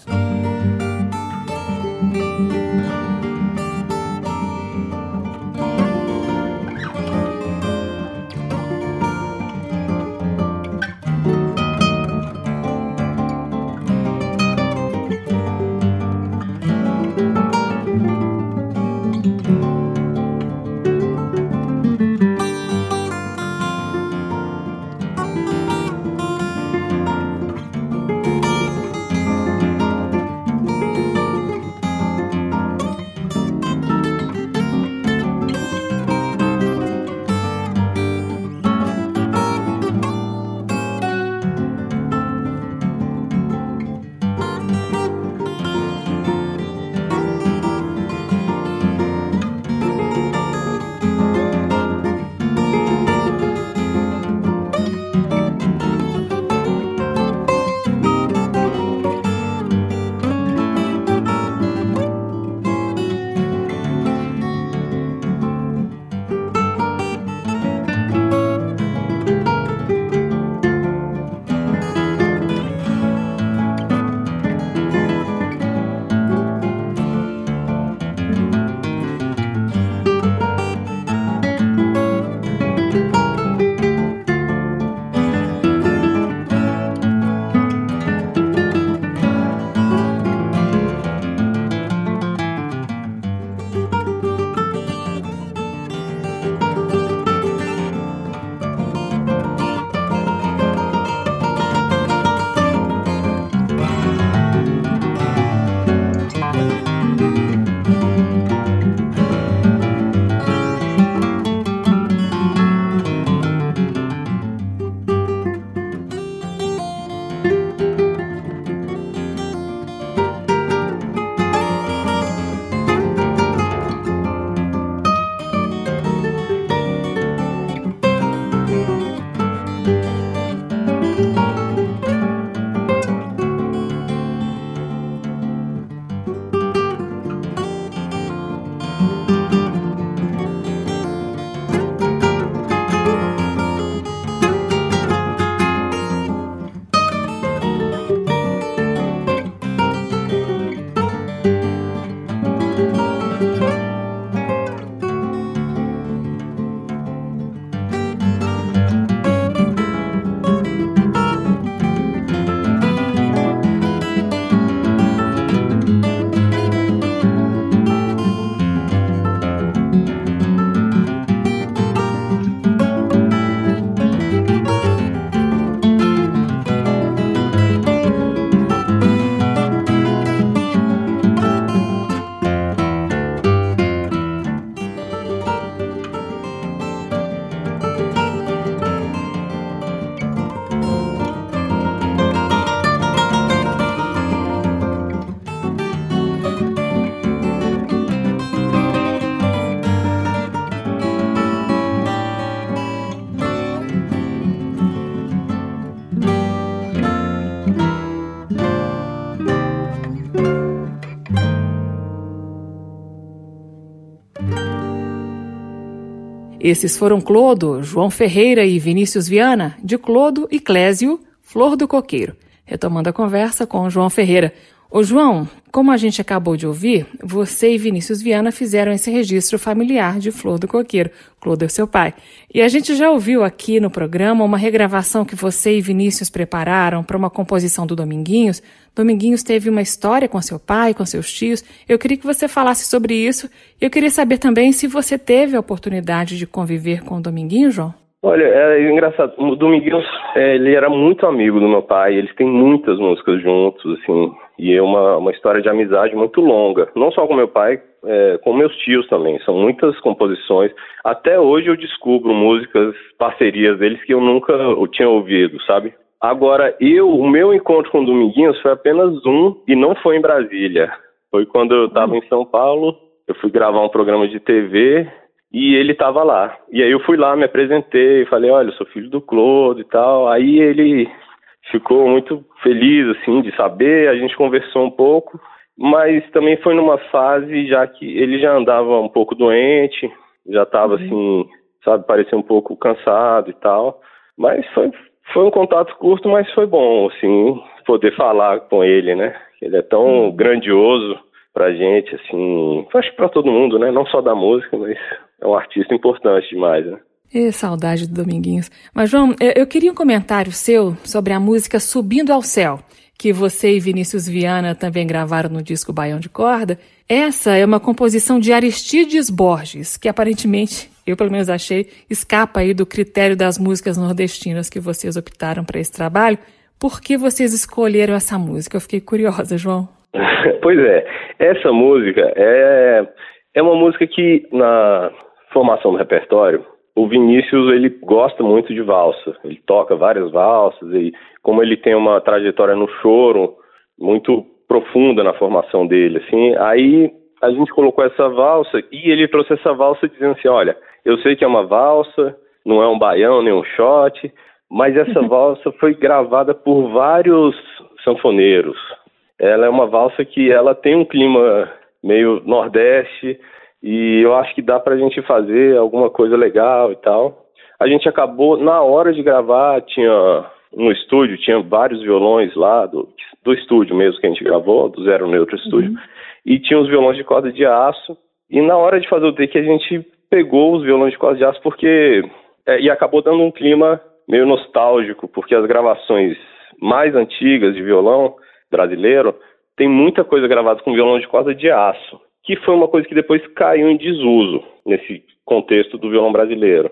Esses foram Clodo, João Ferreira e Vinícius Viana, de Clodo e Clésio, Flor do Coqueiro. Retomando a conversa com João Ferreira. Ô João, como a gente acabou de ouvir, você e Vinícius Viana fizeram esse registro familiar de Flor do Coqueiro. Clodo é seu pai. E a gente já ouviu aqui no programa uma regravação que você e Vinícius prepararam para uma composição do Dominguinhos. Dominguinhos teve uma história com seu pai, com seus tios. Eu queria que você falasse sobre isso. Eu queria saber também se você teve a oportunidade de conviver com o Dominguinho, João. Olha, é engraçado. O Dominguinhos, é, ele era muito amigo do meu pai. Eles têm muitas músicas juntos, assim. E é uma, uma história de amizade muito longa. Não só com meu pai, é, com meus tios também. São muitas composições. Até hoje eu descubro músicas, parcerias deles que eu nunca tinha ouvido, sabe? Agora, eu, o meu encontro com o Dominguinhos foi apenas um e não foi em Brasília. Foi quando eu estava em São Paulo, eu fui gravar um programa de TV e ele estava lá. E aí eu fui lá, me apresentei, falei, olha, eu sou filho do Claude e tal. Aí ele ficou muito feliz, assim, de saber, a gente conversou um pouco, mas também foi numa fase já que ele já andava um pouco doente, já estava uhum. assim, sabe, parecia um pouco cansado e tal. Mas foi, foi um contato curto, mas foi bom, assim, poder falar com ele, né? Ele é tão uhum. grandioso pra gente, assim, acho que pra todo mundo, né? Não só da música, mas é um artista importante demais, né? E saudade do Dominguinhos. Mas, João, eu queria um comentário seu sobre a música Subindo ao Céu, que você e Vinícius Viana também gravaram no disco Baião de Corda. Essa é uma composição de Aristides Borges, que aparentemente, eu pelo menos achei, escapa aí do critério das músicas nordestinas que vocês optaram para esse trabalho. Por que vocês escolheram essa música? Eu fiquei curiosa, João. pois é, essa música é, é uma música que na formação do repertório o Vinícius ele gosta muito de valsa, ele toca várias valsas e como ele tem uma trajetória no choro muito profunda na formação dele, assim, aí a gente colocou essa valsa e ele trouxe essa valsa dizendo assim, olha, eu sei que é uma valsa, não é um baião nem um shot, mas essa valsa foi gravada por vários sanfoneiros. Ela é uma valsa que ela tem um clima meio nordeste, e eu acho que dá pra gente fazer alguma coisa legal e tal. A gente acabou, na hora de gravar, tinha no estúdio, tinha vários violões lá, do, do estúdio mesmo que a gente gravou, do Zero Neutro Estúdio, uhum. e tinha os violões de corda de aço. E na hora de fazer o take, a gente pegou os violões de corda de aço porque. É, e acabou dando um clima meio nostálgico, porque as gravações mais antigas de violão brasileiro tem muita coisa gravada com violão de corda de aço que foi uma coisa que depois caiu em desuso nesse contexto do violão brasileiro.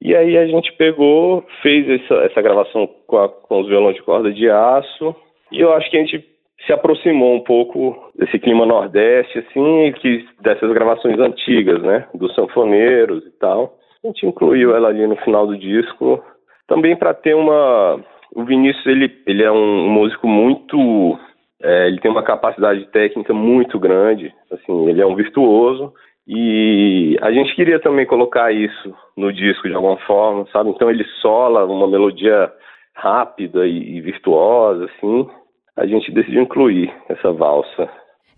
E aí a gente pegou, fez essa, essa gravação com, a, com os violões de corda de aço, e eu acho que a gente se aproximou um pouco desse clima nordeste, assim, que dessas gravações antigas, né, dos sanfoneiros e tal. A gente incluiu ela ali no final do disco, também para ter uma... O Vinícius, ele, ele é um músico muito é, ele tem uma capacidade técnica muito grande, assim, ele é um virtuoso e a gente queria também colocar isso no disco de alguma forma, sabe? Então ele sola uma melodia rápida e, e virtuosa, assim. A gente decidiu incluir essa valsa.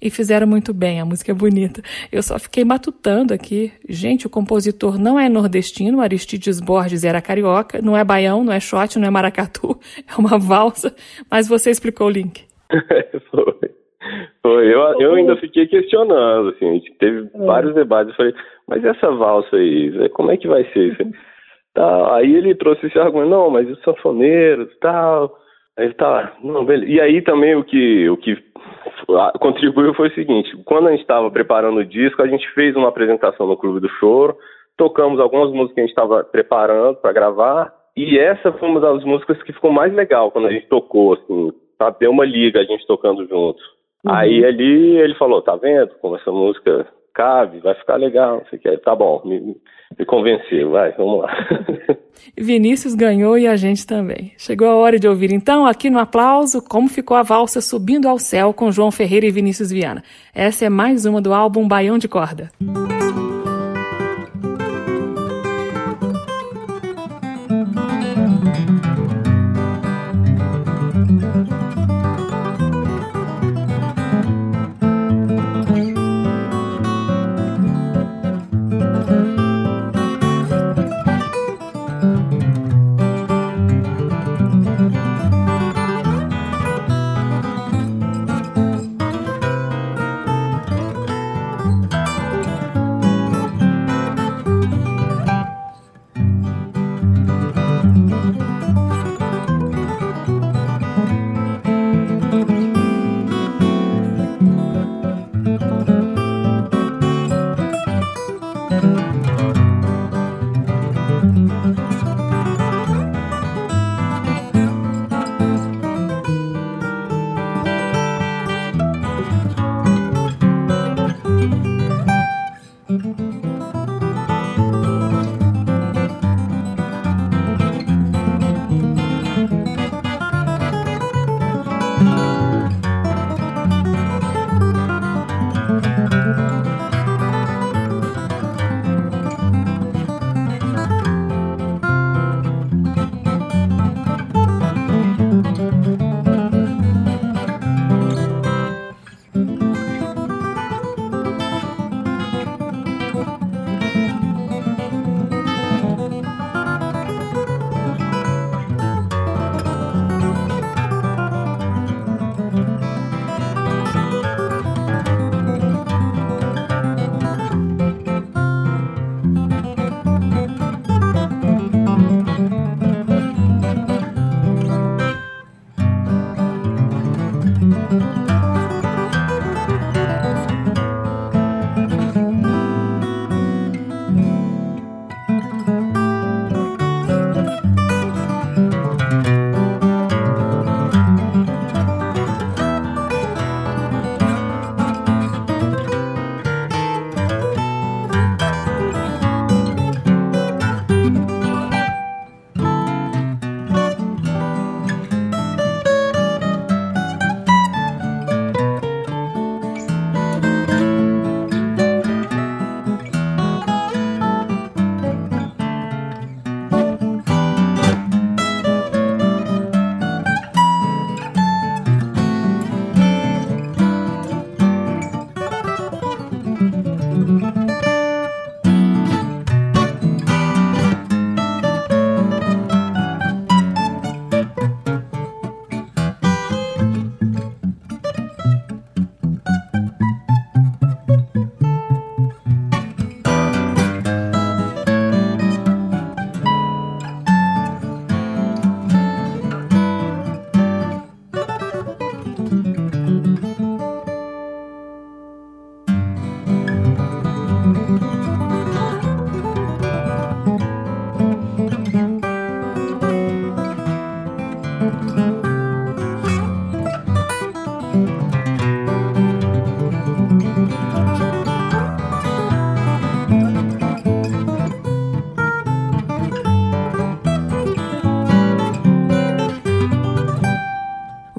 E fizeram muito bem, a música é bonita. Eu só fiquei matutando aqui. Gente, o compositor não é nordestino, Aristides Borges era carioca, não é baião, não é shot, não é maracatu, é uma valsa, mas você explicou o link. foi. Foi. Eu, eu ainda fiquei questionando, assim, a gente teve é. vários debates. Eu falei, mas essa valsa aí, como é que vai ser? Tá, aí ele trouxe esse argumento, não, mas os sanfoneiros e tal. Aí ele tá, não, beleza. E aí também o que, o que contribuiu foi o seguinte: quando a gente estava preparando o disco, a gente fez uma apresentação no Clube do Choro, tocamos algumas músicas que a gente estava preparando para gravar, e essa foi uma das músicas que ficou mais legal quando a gente tocou, assim, sabe? Deu uma liga a gente tocando juntos. Uhum. Aí ali ele falou, tá vendo como essa música cabe, vai ficar legal, não sei o que. Tá bom, me, me convenceu, vai, vamos lá. Vinícius ganhou e a gente também. Chegou a hora de ouvir então, aqui no aplauso, como ficou a valsa Subindo ao Céu com João Ferreira e Vinícius Viana. Essa é mais uma do álbum Baião de Corda. Música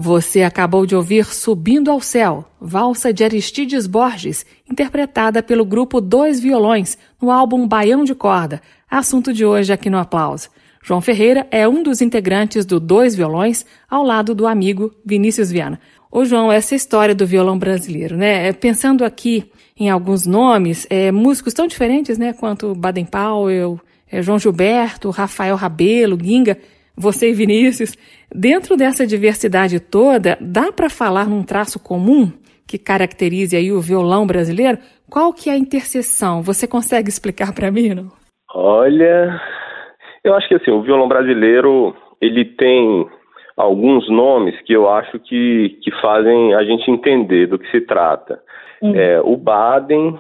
Você acabou de ouvir Subindo ao Céu, valsa de Aristides Borges, interpretada pelo grupo Dois Violões, no álbum Baião de Corda, assunto de hoje aqui no Aplauso. João Ferreira é um dos integrantes do Dois Violões, ao lado do amigo Vinícius Viana. Ô João, essa história do violão brasileiro, né? É, pensando aqui em alguns nomes, é, músicos tão diferentes, né? Quanto Baden Powell, é, João Gilberto, Rafael Rabelo, Ginga, você e Vinícius. Dentro dessa diversidade toda, dá para falar num traço comum que caracterize aí o violão brasileiro? Qual que é a interseção? Você consegue explicar para mim, não? Olha, eu acho que assim, o violão brasileiro, ele tem alguns nomes que eu acho que, que fazem a gente entender do que se trata. Uhum. É, o Baden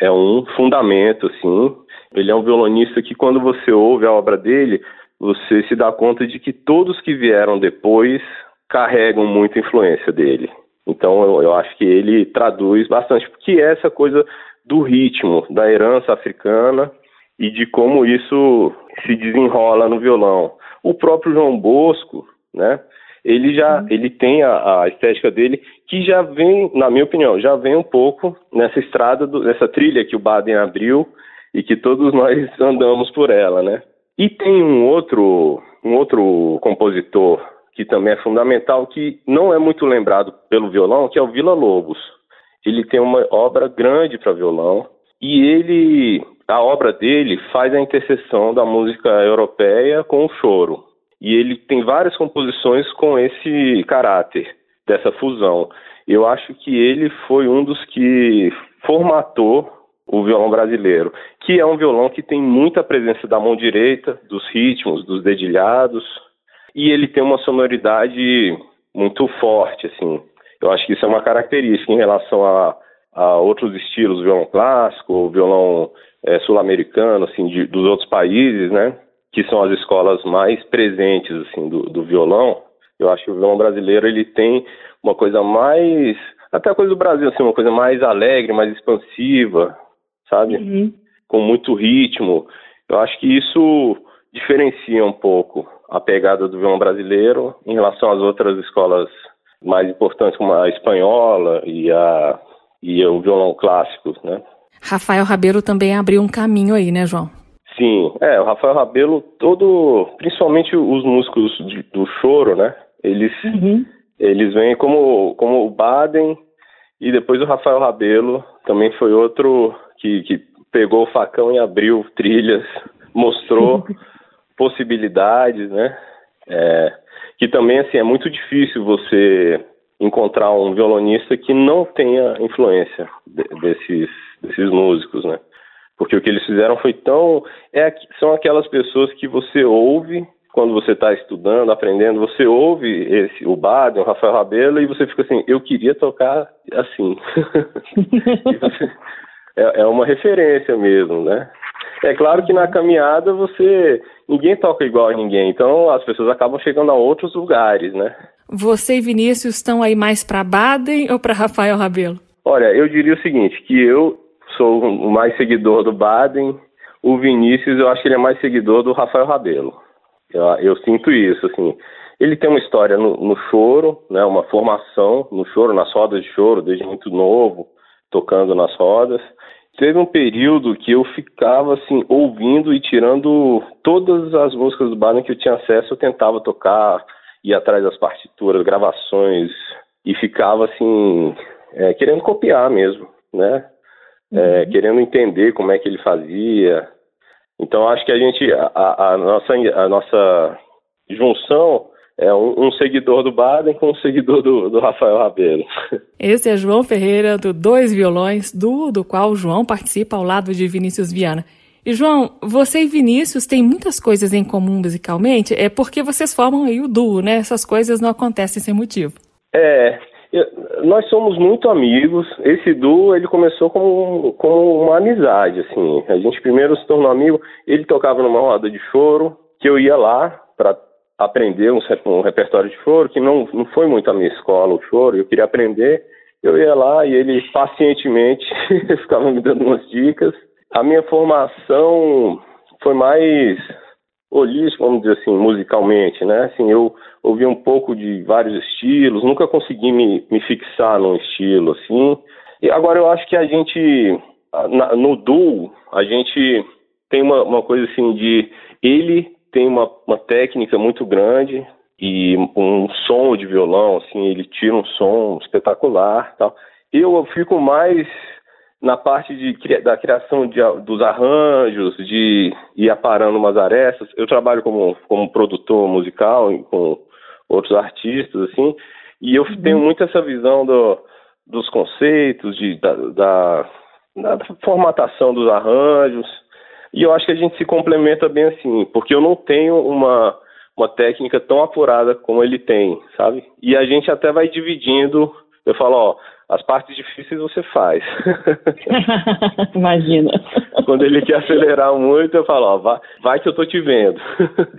é um fundamento, assim. Ele é um violonista que, quando você ouve a obra dele, você se dá conta de que todos que vieram depois carregam muita influência dele. Então eu, eu acho que ele traduz bastante, porque é essa coisa do ritmo, da herança africana e de como isso se desenrola no violão. O próprio João Bosco, né? Ele já uhum. ele tem a, a, estética dele que já vem, na minha opinião, já vem um pouco nessa estrada, do, nessa trilha que o Baden abriu e que todos nós andamos por ela, né? E tem um outro, um outro compositor que também é fundamental, que não é muito lembrado pelo violão, que é o Vila Lobos. Ele tem uma obra grande para violão e ele, a obra dele faz a interseção da música europeia com o choro. E ele tem várias composições com esse caráter dessa fusão. Eu acho que ele foi um dos que formatou o violão brasileiro, que é um violão que tem muita presença da mão direita, dos ritmos, dos dedilhados, e ele tem uma sonoridade muito forte, assim. Eu acho que isso é uma característica em relação a, a outros estilos, violão clássico, violão é, sul-americano, assim, de, dos outros países, né? Que são as escolas mais presentes, assim, do, do violão. Eu acho que o violão brasileiro ele tem uma coisa mais até a coisa do Brasil, assim, uma coisa mais alegre, mais expansiva, sabe? Uhum. Com muito ritmo. Eu acho que isso diferencia um pouco a pegada do violão brasileiro em relação às outras escolas mais importantes, como a espanhola e, a, e o violão clássico, né? Rafael Rabelo também abriu um caminho aí, né, João? Sim, é, o Rafael Rabelo, todo, principalmente os músicos de, do choro, né? Eles, uhum. eles vêm como, como o Baden e depois o Rafael Rabelo também foi outro que, que pegou o facão e abriu trilhas, mostrou possibilidades, né? É, que também assim é muito difícil você encontrar um violonista que não tenha influência de, desses desses músicos, né? Porque o que eles fizeram foi tão é são aquelas pessoas que você ouve quando você está estudando, aprendendo, você ouve esse o Baden, o Rafael Rabelo e você fica assim, eu queria tocar assim. você, é, é uma referência mesmo, né? É claro que na caminhada você ninguém toca igual a ninguém, então as pessoas acabam chegando a outros lugares, né? Você e Vinícius estão aí mais para Baden ou para Rafael Rabelo? Olha, eu diria o seguinte, que eu sou o mais seguidor do Baden, o Vinícius eu acho que ele é mais seguidor do Rafael Rabelo. Eu, eu sinto isso, assim. Ele tem uma história no, no choro, né, uma formação no choro, nas rodas de choro, desde muito novo, tocando nas rodas. Teve um período que eu ficava assim, ouvindo e tirando todas as músicas do Baden que eu tinha acesso, eu tentava tocar, ia atrás das partituras, gravações, e ficava assim, é, querendo copiar mesmo, né? É, uhum. querendo entender como é que ele fazia. Então acho que a gente, a, a nossa, a nossa junção é um, um, seguidor do Baden com um seguidor do, do, Rafael Rabelo. Esse é João Ferreira, do Dois Violões, do, do qual João participa ao lado de Vinícius Viana. E, João, você e Vinícius têm muitas coisas em comum musicalmente, é porque vocês formam aí o duo, né? Essas coisas não acontecem sem motivo. É, nós somos muito amigos. Esse duo, ele começou como, como uma amizade, assim. A gente primeiro se tornou amigo, ele tocava numa roda de choro, que eu ia lá para aprender um, um, repertório de choro, que não, não foi muito a minha escola o choro, eu queria aprender, eu ia lá e ele pacientemente ficava me dando umas dicas. A minha formação foi mais holística, vamos dizer assim, musicalmente, né? Assim, eu ouvi um pouco de vários estilos, nunca consegui me, me fixar num estilo, assim. E agora eu acho que a gente, no duo, a gente tem uma, uma coisa assim de ele tem uma, uma técnica muito grande e um som de violão, assim, ele tira um som espetacular, tal. Eu fico mais na parte de, da criação de, dos arranjos, de ir aparando umas arestas. Eu trabalho como, como produtor musical com outros artistas, assim, e eu uhum. tenho muito essa visão do, dos conceitos, de, da, da, da formatação dos arranjos, e eu acho que a gente se complementa bem assim, porque eu não tenho uma, uma técnica tão apurada como ele tem, sabe? E a gente até vai dividindo. Eu falo, ó, as partes difíceis você faz. Imagina. Quando ele quer acelerar muito, eu falo, ó, vai, vai que eu tô te vendo.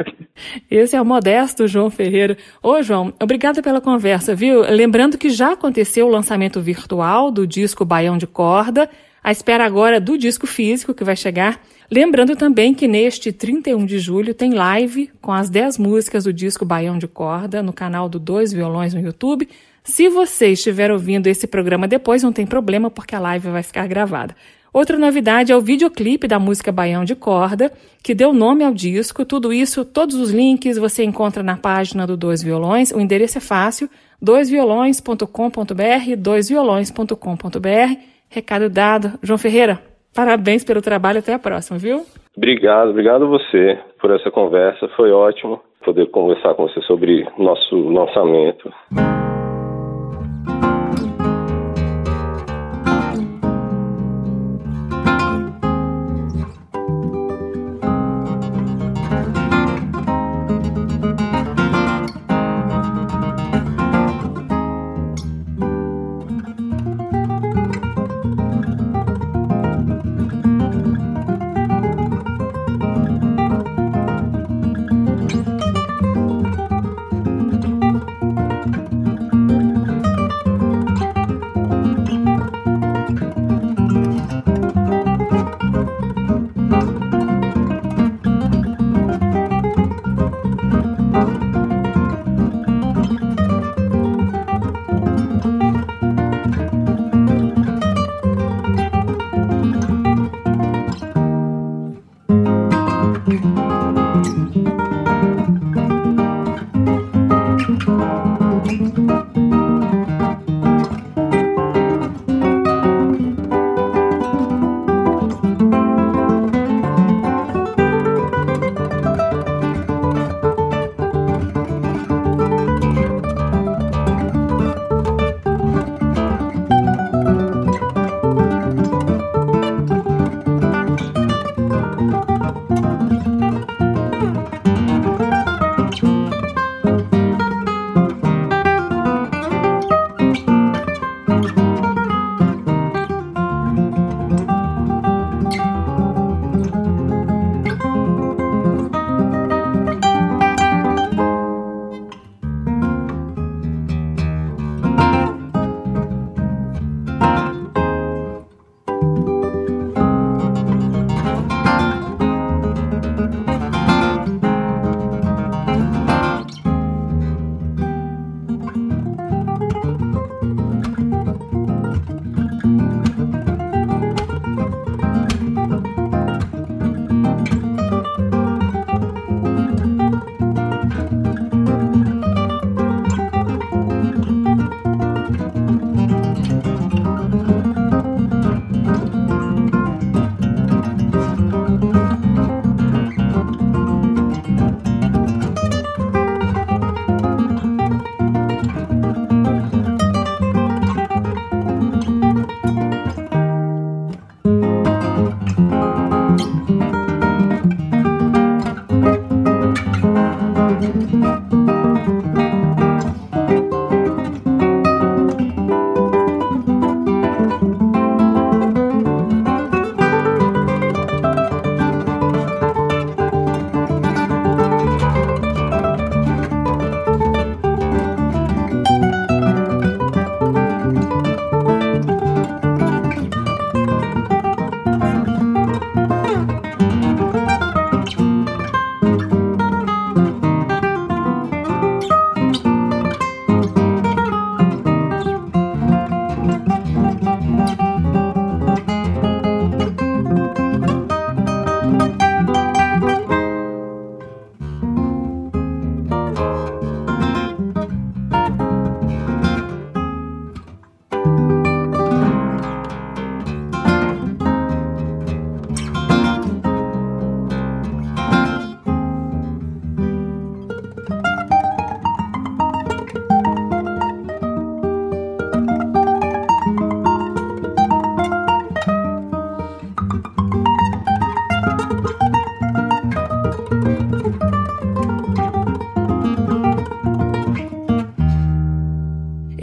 Esse é o modesto João Ferreira. Ô, João, obrigada pela conversa, viu? Lembrando que já aconteceu o lançamento virtual do disco Baião de Corda. A espera agora do disco físico que vai chegar Lembrando também que neste 31 de julho tem live com as 10 músicas do disco Baião de Corda no canal do Dois Violões no YouTube. Se você estiver ouvindo esse programa depois, não tem problema, porque a live vai ficar gravada. Outra novidade é o videoclipe da música Baião de Corda, que deu nome ao disco. Tudo isso, todos os links você encontra na página do Dois Violões. O endereço é fácil: doisviolões.com.br, doisviolões.com.br. Recado dado. João Ferreira, Parabéns pelo trabalho, até a próxima, viu? Obrigado, obrigado você por essa conversa. Foi ótimo poder conversar com você sobre nosso lançamento.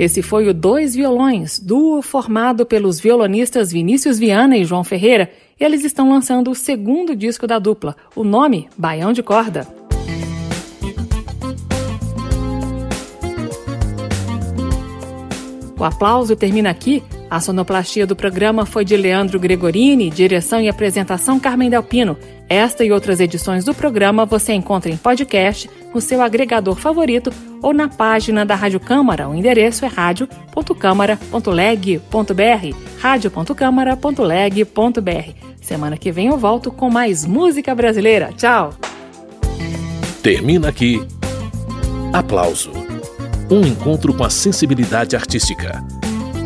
Esse foi o Dois Violões, duo formado pelos violonistas Vinícius Viana e João Ferreira. Eles estão lançando o segundo disco da dupla, o nome Baião de Corda. O aplauso termina aqui. A sonoplastia do programa foi de Leandro Gregorini, direção e apresentação Carmen Delpino. Esta e outras edições do programa você encontra em podcast, no seu agregador favorito ou na página da Rádio Câmara. O endereço é rádio.câmara.leg.br, rádio.câmara.leg.br. Semana que vem eu volto com mais música brasileira. Tchau! Termina aqui. Aplauso. Um encontro com a sensibilidade artística.